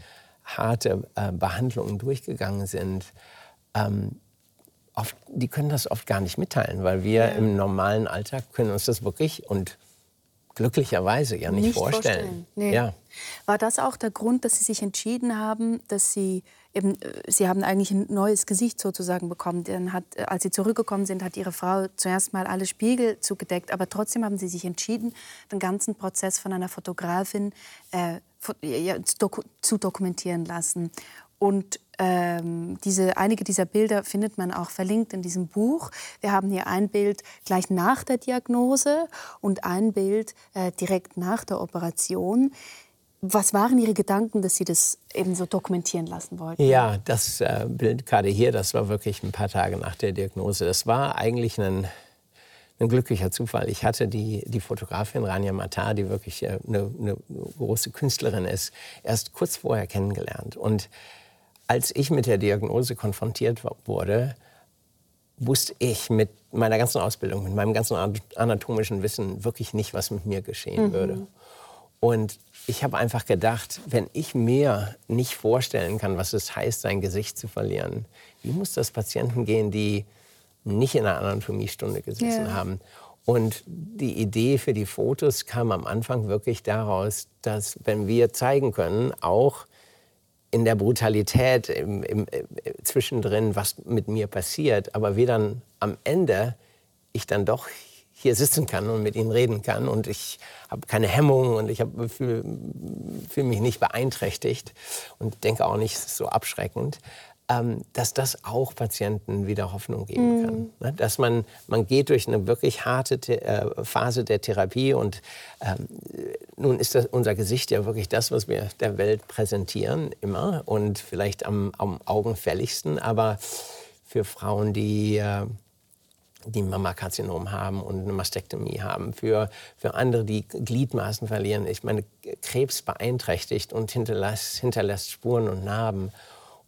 B: harte äh, Behandlungen durchgegangen sind, ähm, oft, die können das oft gar nicht mitteilen, weil wir ja. im normalen Alltag können uns das wirklich und glücklicherweise ja nicht, nicht vorstellen. vorstellen.
A: Nee. Ja. War das auch der Grund, dass Sie sich entschieden haben, dass Sie eben, äh, Sie haben eigentlich ein neues Gesicht sozusagen bekommen. Dann hat, äh, als Sie zurückgekommen sind, hat Ihre Frau zuerst mal alle Spiegel zugedeckt, aber trotzdem haben Sie sich entschieden, den ganzen Prozess von einer Fotografin äh, zu dokumentieren lassen. Und ähm, diese, einige dieser Bilder findet man auch verlinkt in diesem Buch. Wir haben hier ein Bild gleich nach der Diagnose und ein Bild äh, direkt nach der Operation. Was waren Ihre Gedanken, dass Sie das eben so dokumentieren lassen wollten?
B: Ja, das äh, Bild gerade hier, das war wirklich ein paar Tage nach der Diagnose. Das war eigentlich ein, ein glücklicher Zufall. Ich hatte die, die Fotografin Rania Matar, die wirklich äh, eine, eine große Künstlerin ist, erst kurz vorher kennengelernt. Und als ich mit der Diagnose konfrontiert wurde, wusste ich mit meiner ganzen Ausbildung, mit meinem ganzen anatomischen Wissen wirklich nicht, was mit mir geschehen mhm. würde. Und ich habe einfach gedacht, wenn ich mir nicht vorstellen kann, was es heißt, sein Gesicht zu verlieren, wie muss das Patienten gehen, die nicht in einer Anatomiestunde gesessen ja. haben? Und die Idee für die Fotos kam am Anfang wirklich daraus, dass wenn wir zeigen können, auch in der Brutalität im, im, äh, zwischendrin, was mit mir passiert, aber wie dann am Ende ich dann doch hier sitzen kann und mit ihnen reden kann und ich habe keine Hemmung und ich fühle fühl mich nicht beeinträchtigt und denke auch nicht so abschreckend ähm, dass das auch Patienten wieder Hoffnung geben mhm. kann. Ne? Dass man, man geht durch eine wirklich harte The äh, Phase der Therapie und ähm, nun ist das, unser Gesicht ja wirklich das, was wir der Welt präsentieren, immer und vielleicht am, am augenfälligsten, aber für Frauen, die äh, die Mammakarzinom haben und eine Mastektomie haben, für, für andere, die Gliedmaßen verlieren. Ich meine, Krebs beeinträchtigt und hinterlässt, hinterlässt Spuren und Narben.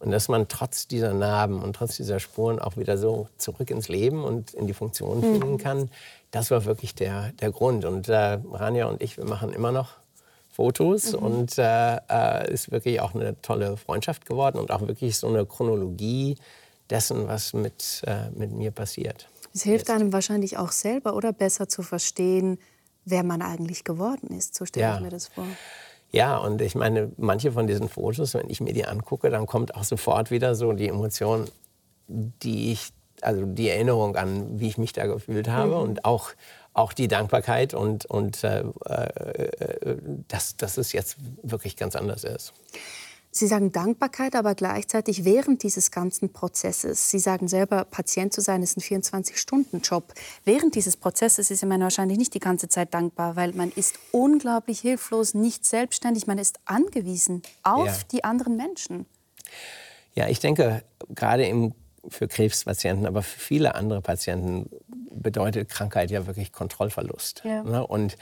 B: Und dass man trotz dieser Narben und trotz dieser Spuren auch wieder so zurück ins Leben und in die Funktion mhm. finden kann, das war wirklich der, der Grund. Und äh, Rania und ich, wir machen immer noch Fotos mhm. und äh, äh, ist wirklich auch eine tolle Freundschaft geworden und auch wirklich so eine Chronologie dessen, was mit, äh, mit mir passiert.
A: Es hilft einem wahrscheinlich auch selber, oder besser zu verstehen, wer man eigentlich geworden ist. So stelle ja. ich mir das vor.
B: Ja, und ich meine, manche von diesen Fotos, wenn ich mir die angucke, dann kommt auch sofort wieder so die Emotion, die ich, also die Erinnerung an, wie ich mich da gefühlt habe mhm. und auch, auch die Dankbarkeit und, und äh, äh, dass, dass es jetzt wirklich ganz anders ist.
A: Sie sagen Dankbarkeit, aber gleichzeitig während dieses ganzen Prozesses, Sie sagen selber, Patient zu sein ist ein 24-Stunden-Job. Während dieses Prozesses ist man wahrscheinlich nicht die ganze Zeit dankbar, weil man ist unglaublich hilflos, nicht selbstständig, man ist angewiesen auf ja. die anderen Menschen.
B: Ja, ich denke, gerade im, für Krebspatienten, aber für viele andere Patienten bedeutet Krankheit ja wirklich Kontrollverlust. Ja. Ne? Und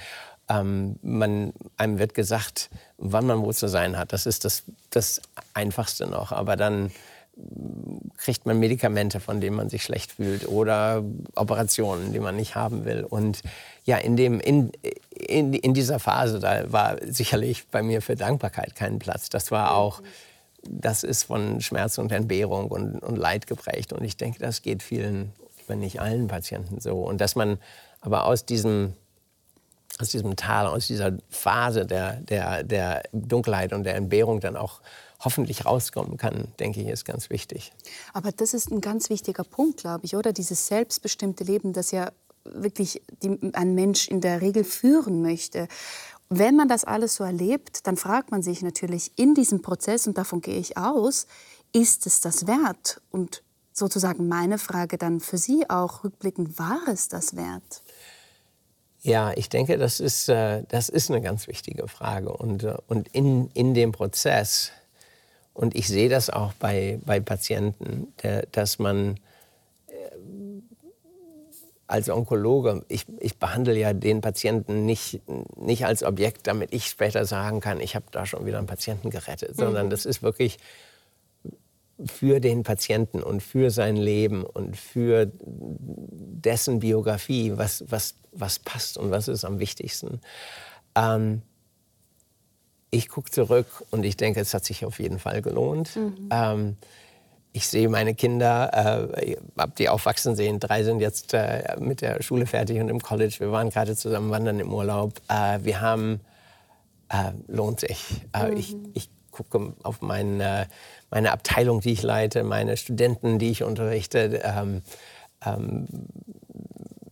B: ähm, man, einem wird gesagt, wann man wo zu sein hat. Das ist das, das Einfachste noch. Aber dann kriegt man Medikamente, von denen man sich schlecht fühlt oder Operationen, die man nicht haben will. Und ja, in, dem, in, in, in dieser Phase, da war sicherlich bei mir für Dankbarkeit kein Platz. Das war auch, das ist von Schmerz und Entbehrung und, und Leid geprägt. Und ich denke, das geht vielen, wenn nicht allen Patienten so. Und dass man aber aus diesem aus diesem Tal, aus dieser Phase der, der, der Dunkelheit und der Entbehrung dann auch hoffentlich rauskommen kann, denke ich, ist ganz wichtig.
A: Aber das ist ein ganz wichtiger Punkt, glaube ich, oder? Dieses selbstbestimmte Leben, das ja wirklich die, ein Mensch in der Regel führen möchte. Wenn man das alles so erlebt, dann fragt man sich natürlich in diesem Prozess, und davon gehe ich aus, ist es das wert? Und sozusagen meine Frage dann für Sie auch rückblickend, war es das wert?
B: Ja, ich denke, das ist, äh, das ist eine ganz wichtige Frage. Und, äh, und in, in dem Prozess, und ich sehe das auch bei, bei Patienten, dass man äh, als Onkologe, ich, ich behandle ja den Patienten nicht, nicht als Objekt, damit ich später sagen kann, ich habe da schon wieder einen Patienten gerettet, mhm. sondern das ist wirklich für den Patienten und für sein Leben und für dessen Biografie, was, was, was passt und was ist am wichtigsten. Ähm, ich gucke zurück und ich denke, es hat sich auf jeden Fall gelohnt. Mhm. Ähm, ich sehe meine Kinder, äh, habe die aufwachsen sehen. Drei sind jetzt äh, mit der Schule fertig und im College. Wir waren gerade zusammen wandern im Urlaub. Äh, wir haben, äh, lohnt sich. Äh, mhm. Ich, ich gucke auf meinen äh, meine Abteilung, die ich leite, meine Studenten, die ich unterrichte. Ähm, ähm,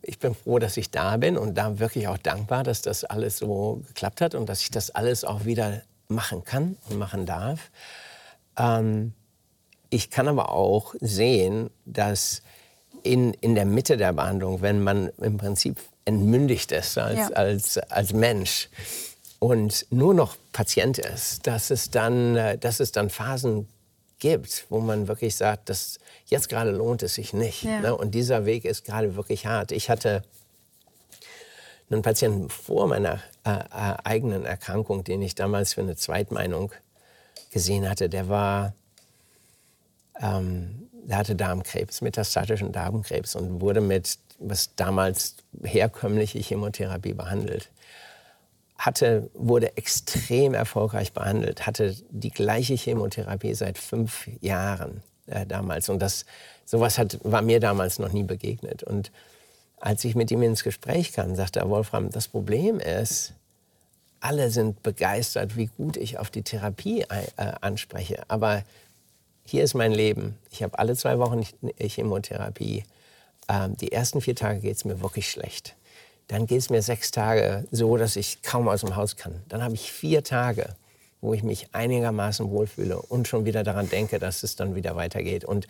B: ich bin froh, dass ich da bin und da wirklich auch dankbar, dass das alles so geklappt hat und dass ich das alles auch wieder machen kann und machen darf. Ähm, ich kann aber auch sehen, dass in, in der Mitte der Behandlung, wenn man im Prinzip entmündigt ist als, ja. als, als Mensch und nur noch Patient ist, dass es dann, äh, dass es dann Phasen gibt, wo man wirklich sagt, dass jetzt gerade lohnt es sich nicht. Ja. Ne? Und dieser Weg ist gerade wirklich hart. Ich hatte einen Patienten vor meiner äh, äh, eigenen Erkrankung, den ich damals für eine Zweitmeinung gesehen hatte, der war, ähm, der hatte Darmkrebs, metastatischen Darmkrebs und wurde mit was damals herkömmliche Chemotherapie behandelt hatte, wurde extrem erfolgreich behandelt, hatte die gleiche Chemotherapie seit fünf Jahren äh, damals. Und das, sowas hat, war mir damals noch nie begegnet. Und als ich mit ihm ins Gespräch kam, sagte er, Wolfram, das Problem ist, alle sind begeistert, wie gut ich auf die Therapie äh, anspreche. Aber hier ist mein Leben. Ich habe alle zwei Wochen Chemotherapie. Ähm, die ersten vier Tage geht es mir wirklich schlecht dann geht es mir sechs Tage so, dass ich kaum aus dem Haus kann. Dann habe ich vier Tage, wo ich mich einigermaßen wohlfühle und schon wieder daran denke, dass es dann wieder weitergeht. Und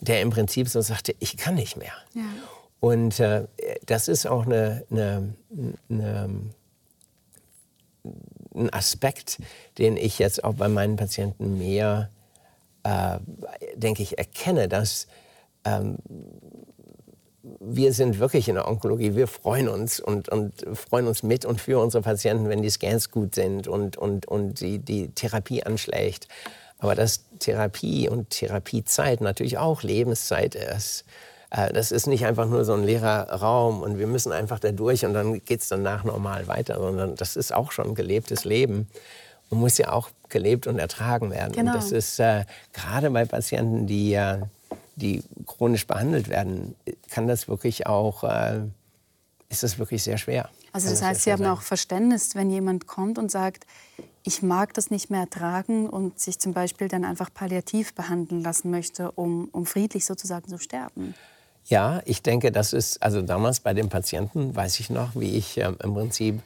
B: der im Prinzip so sagte, ich kann nicht mehr. Ja. Und äh, das ist auch eine, eine, eine, ein Aspekt, den ich jetzt auch bei meinen Patienten mehr, äh, denke ich, erkenne, dass ähm, wir sind wirklich in der Onkologie, wir freuen uns und, und freuen uns mit und für unsere Patienten, wenn die Scans gut sind und, und, und die, die Therapie anschlägt. Aber das Therapie und Therapiezeit natürlich auch Lebenszeit ist. Äh, das ist nicht einfach nur so ein leerer Raum und wir müssen einfach da durch und dann geht es danach normal weiter, sondern das ist auch schon gelebtes Leben und muss ja auch gelebt und ertragen werden. Genau. Und das ist äh, gerade bei Patienten, die, äh, die chronisch behandelt werden, kann das wirklich auch, äh, ist das wirklich sehr schwer.
A: Also das heißt, Sie haben sein. auch Verständnis, wenn jemand kommt und sagt, ich mag das nicht mehr ertragen und sich zum Beispiel dann einfach palliativ behandeln lassen möchte, um, um friedlich sozusagen zu sterben.
B: Ja, ich denke, das ist, also damals bei den Patienten, weiß ich noch, wie ich ähm, im Prinzip,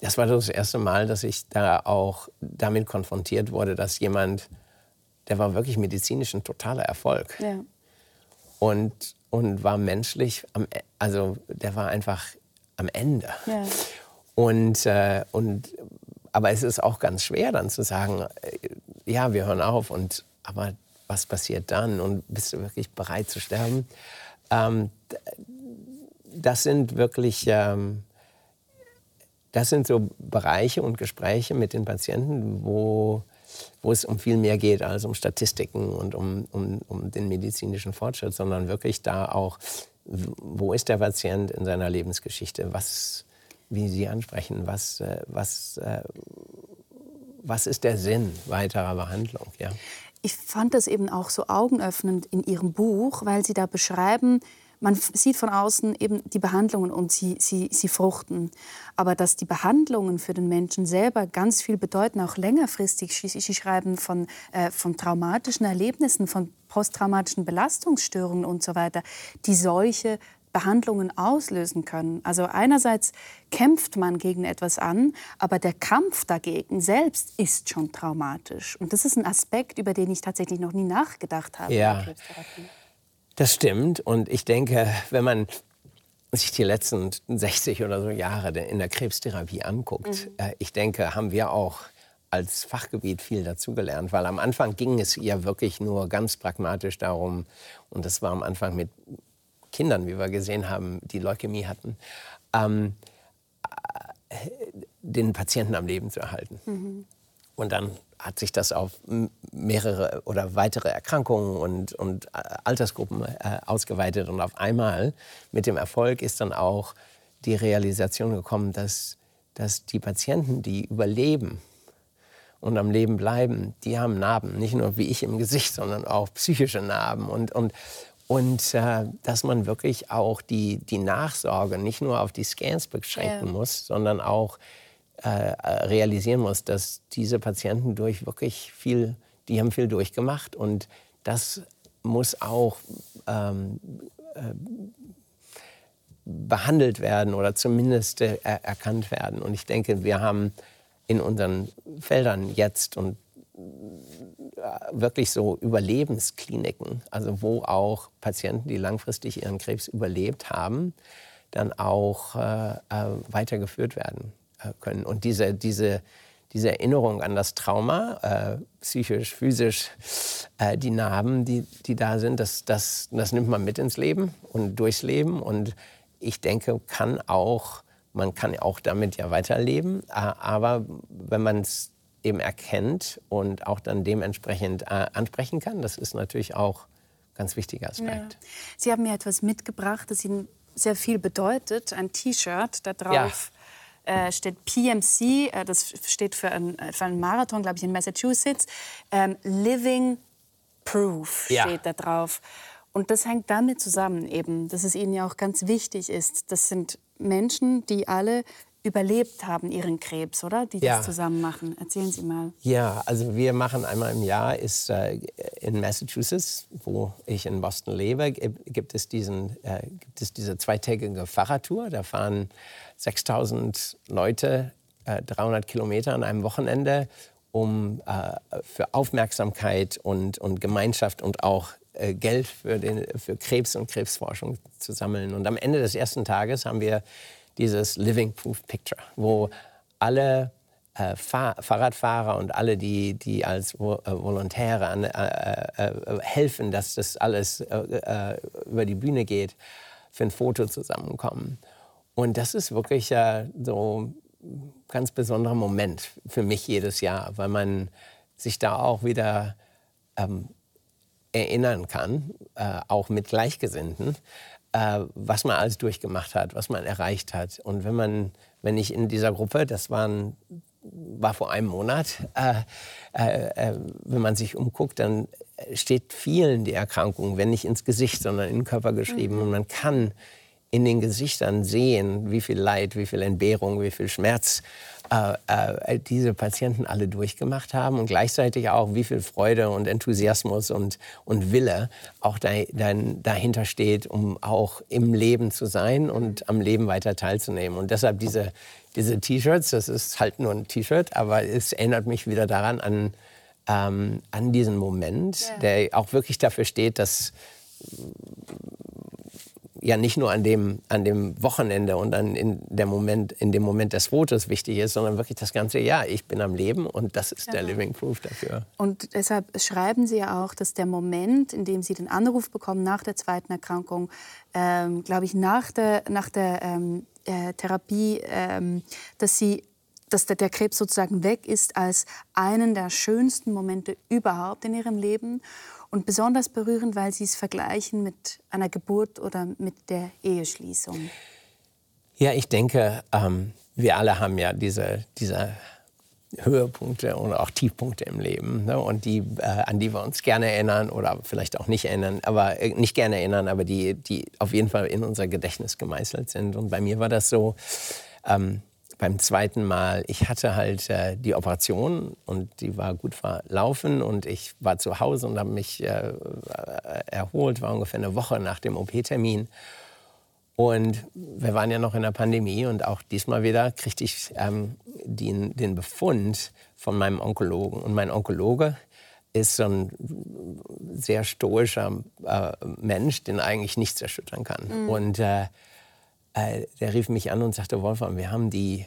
B: das war das erste Mal, dass ich da auch damit konfrontiert wurde, dass jemand, der war wirklich medizinisch ein totaler Erfolg. Ja. Und, und war menschlich, am, also der war einfach am Ende. Ja. Und, äh, und, aber es ist auch ganz schwer dann zu sagen, äh, ja, wir hören auf, und, aber was passiert dann? Und bist du wirklich bereit zu sterben? Ähm, das sind wirklich, ähm, das sind so Bereiche und Gespräche mit den Patienten, wo, wo es um viel mehr geht als um Statistiken und um, um, um den medizinischen Fortschritt, sondern wirklich da auch, wo ist der Patient in seiner Lebensgeschichte, was, wie Sie ansprechen, was, äh, was, äh, was ist der Sinn weiterer Behandlung? Ja
A: ich fand das eben auch so augenöffnend in Ihrem Buch, weil Sie da beschreiben, man sieht von außen eben die Behandlungen und sie, sie, sie fruchten. Aber dass die Behandlungen für den Menschen selber ganz viel bedeuten, auch längerfristig. Sie, sie schreiben von, äh, von traumatischen Erlebnissen, von posttraumatischen Belastungsstörungen und so weiter, die solche Behandlungen auslösen können. Also einerseits kämpft man gegen etwas an, aber der Kampf dagegen selbst ist schon traumatisch. Und das ist ein Aspekt, über den ich tatsächlich noch nie nachgedacht habe.
B: Ja, das stimmt. Und ich denke, wenn man sich die letzten 60 oder so Jahre in der Krebstherapie anguckt, mhm. äh, ich denke, haben wir auch als Fachgebiet viel dazugelernt, weil am Anfang ging es ja wirklich nur ganz pragmatisch darum, und das war am Anfang mit Kindern, wie wir gesehen haben, die Leukämie hatten, ähm, äh, den Patienten am Leben zu erhalten. Mhm. Und dann hat sich das auf mehrere oder weitere Erkrankungen und, und äh, Altersgruppen äh, ausgeweitet. Und auf einmal mit dem Erfolg ist dann auch die Realisation gekommen, dass, dass die Patienten, die überleben und am Leben bleiben, die haben Narben. Nicht nur wie ich im Gesicht, sondern auch psychische Narben. Und, und, und äh, dass man wirklich auch die, die Nachsorge nicht nur auf die Scans beschränken ja. muss, sondern auch realisieren muss, dass diese Patienten durch wirklich viel, die haben viel durchgemacht und das muss auch ähm, äh, behandelt werden oder zumindest äh, erkannt werden. Und ich denke, wir haben in unseren Feldern jetzt und wirklich so Überlebenskliniken, also wo auch Patienten, die langfristig ihren Krebs überlebt haben, dann auch äh, äh, weitergeführt werden äh, können. Und diese, diese, diese Erinnerung an das Trauma, äh, psychisch, physisch, äh, die Narben, die, die da sind, das, das, das nimmt man mit ins Leben und durchs Leben. Und ich denke, kann auch, man kann auch damit ja weiterleben. Äh, aber wenn man es eben erkennt und auch dann dementsprechend äh, ansprechen kann. Das ist natürlich auch ein ganz wichtiger Aspekt. Ja.
A: Sie haben mir etwas mitgebracht, das Ihnen sehr viel bedeutet. Ein T-Shirt, da drauf ja. Äh, steht PMC, äh, das steht für, ein, für einen Marathon, glaube ich, in Massachusetts. Ähm, Living Proof steht ja. da drauf. Und das hängt damit zusammen, eben, dass es Ihnen ja auch ganz wichtig ist. Das sind Menschen, die alle überlebt haben ihren Krebs, oder? Die ja. das zusammen machen. Erzählen Sie mal.
B: Ja, also wir machen einmal im Jahr ist äh, in Massachusetts, wo ich in Boston lebe, gibt es diesen äh, gibt es diese zweitägige Fahrradtour. Da fahren 6000 Leute äh, 300 Kilometer an einem Wochenende, um äh, für Aufmerksamkeit und, und Gemeinschaft und auch äh, Geld für, den, für Krebs und Krebsforschung zu sammeln. Und am Ende des ersten Tages haben wir dieses Living Proof Picture, wo alle äh, Fahr Fahrradfahrer und alle, die, die als Vo äh, Volontäre an, äh, äh, äh helfen, dass das alles äh, über die Bühne geht, für ein Foto zusammenkommen. Und das ist wirklich so ein ganz besonderer Moment für mich jedes Jahr, weil man sich da auch wieder ähm, erinnern kann, äh, auch mit Gleichgesinnten, äh, was man alles durchgemacht hat, was man erreicht hat. Und wenn man, wenn ich in dieser Gruppe, das waren war vor einem Monat. Äh, äh, äh, wenn man sich umguckt, dann steht vielen die Erkrankung, wenn nicht ins Gesicht, sondern in den Körper geschrieben. Mhm. Und man kann in den Gesichtern sehen, wie viel Leid, wie viel Entbehrung, wie viel Schmerz äh, äh, diese Patienten alle durchgemacht haben und gleichzeitig auch, wie viel Freude und Enthusiasmus und, und Wille auch da, da, dahinter steht, um auch im Leben zu sein und am Leben weiter teilzunehmen. Und deshalb diese, diese T-Shirts, das ist halt nur ein T-Shirt, aber es erinnert mich wieder daran an, ähm, an diesen Moment, ja. der auch wirklich dafür steht, dass ja nicht nur an dem, an dem Wochenende und an in, der Moment, in dem Moment des Fotos wichtig ist, sondern wirklich das ganze Jahr. Ich bin am Leben und das ist ja. der Living Proof dafür.
A: Und deshalb schreiben Sie ja auch, dass der Moment, in dem Sie den Anruf bekommen nach der zweiten Erkrankung, ähm, glaube ich, nach der, nach der ähm, äh, Therapie, ähm, dass Sie dass der, der Krebs sozusagen weg ist als einen der schönsten Momente überhaupt in ihrem Leben und besonders berührend, weil Sie es vergleichen mit einer Geburt oder mit der Eheschließung.
B: Ja, ich denke, ähm, wir alle haben ja diese, diese Höhepunkte und auch Tiefpunkte im Leben ne? und die, äh, an die wir uns gerne erinnern oder vielleicht auch nicht erinnern, aber äh, nicht gerne erinnern, aber die, die auf jeden Fall in unser Gedächtnis gemeißelt sind. Und bei mir war das so. Ähm, beim zweiten Mal, ich hatte halt äh, die Operation und die war gut verlaufen und ich war zu Hause und habe mich äh, erholt, war ungefähr eine Woche nach dem OP-Termin. Und wir waren ja noch in der Pandemie und auch diesmal wieder kriegte ich ähm, den, den Befund von meinem Onkologen. Und mein Onkologe ist so ein sehr stoischer äh, Mensch, den eigentlich nichts erschüttern kann. Mhm. Und äh, äh, der rief mich an und sagte, Wolfram, wir haben die,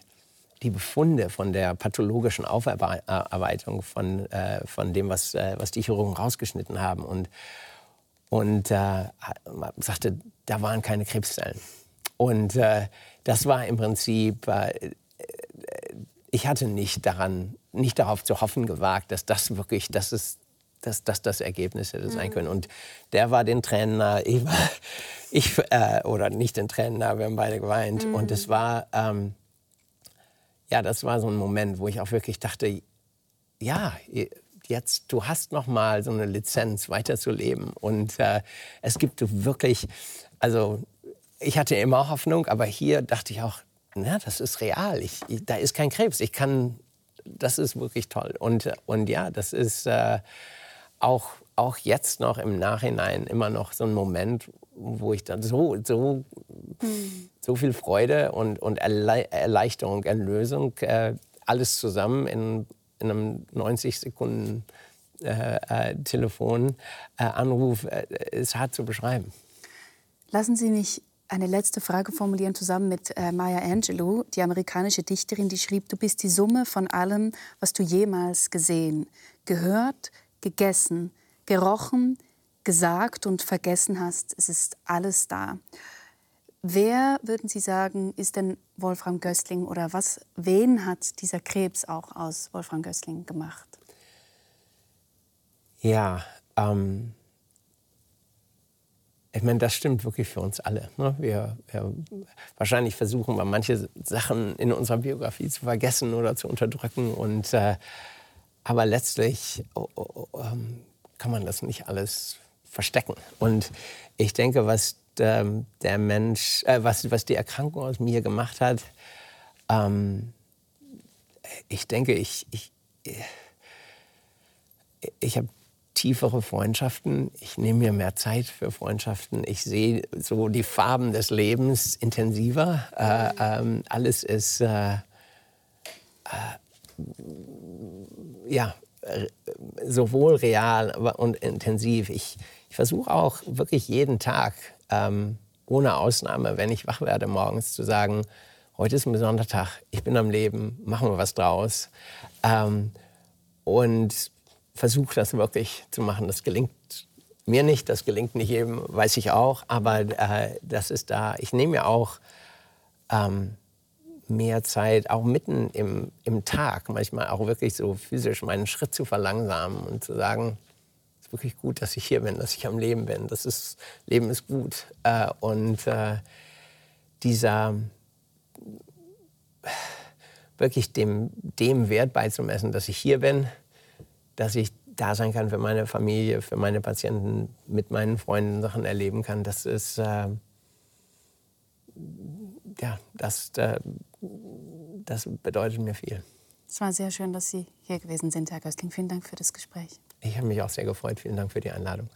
B: die Befunde von der pathologischen Aufarbeitung von, äh, von dem, was, äh, was die Chirurgen rausgeschnitten haben. Und, und äh, sagte, da waren keine Krebszellen. Und äh, das war im Prinzip, äh, ich hatte nicht daran, nicht darauf zu hoffen gewagt, dass das wirklich, das ist dass das das Ergebnis hätte sein mhm. können. Und der war den Tränen nahe. Ich, war, ich äh, oder nicht den Tränen nahe, wir haben beide geweint. Mhm. Und es war, ähm, ja, das war so ein Moment, wo ich auch wirklich dachte, ja, jetzt, du hast noch mal so eine Lizenz, weiterzuleben. Und äh, es gibt wirklich, also ich hatte immer Hoffnung, aber hier dachte ich auch, na, das ist real. Ich, ich, da ist kein Krebs. Ich kann, das ist wirklich toll. Und, und ja, das ist, äh, auch, auch jetzt noch im Nachhinein immer noch so ein Moment, wo ich dann so, so, mhm. so viel Freude und, und Erleichterung, Erlösung, äh, alles zusammen in, in einem 90 Sekunden äh, äh, Telefonanruf äh, ist hart zu beschreiben.
A: Lassen Sie mich eine letzte Frage formulieren zusammen mit äh, Maya Angelou, die amerikanische Dichterin, die schrieb, du bist die Summe von allem, was du jemals gesehen, gehört, gegessen, gerochen, gesagt und vergessen hast. Es ist alles da. Wer, würden Sie sagen, ist denn Wolfram Gößling oder was, wen hat dieser Krebs auch aus Wolfram Gößling gemacht?
B: Ja, ähm, ich meine, das stimmt wirklich für uns alle. Ne? Wir, wir, wahrscheinlich versuchen wir manche Sachen in unserer Biografie zu vergessen oder zu unterdrücken und äh, aber letztlich oh, oh, oh, ähm, kann man das nicht alles verstecken. Und ich denke, was der, der Mensch, äh, was, was die Erkrankung aus mir gemacht hat, ähm, ich denke, ich, ich, ich habe tiefere Freundschaften. Ich nehme mir mehr Zeit für Freundschaften. Ich sehe so die Farben des Lebens intensiver. Äh, ähm, alles ist äh, äh ja, sowohl real und intensiv. Ich, ich versuche auch wirklich jeden Tag, ähm, ohne Ausnahme, wenn ich wach werde morgens, zu sagen, heute ist ein besonderer Tag, ich bin am Leben, machen wir was draus. Ähm, und versuche das wirklich zu machen. Das gelingt mir nicht, das gelingt nicht jedem, weiß ich auch, aber äh, das ist da. Ich nehme mir auch ähm, mehr Zeit, auch mitten im, im Tag, manchmal auch wirklich so physisch meinen Schritt zu verlangsamen und zu sagen, wirklich gut, dass ich hier bin, dass ich am Leben bin. Das ist, Leben ist gut. Äh, und äh, dieser wirklich dem, dem Wert beizumessen, dass ich hier bin, dass ich da sein kann für meine Familie, für meine Patienten, mit meinen Freunden Sachen erleben kann, das ist, äh, ja, das, äh, das bedeutet mir viel.
A: Es war sehr schön, dass Sie hier gewesen sind, Herr Göstling. Vielen Dank für das Gespräch.
B: Ich habe mich auch sehr gefreut. Vielen Dank für die Einladung.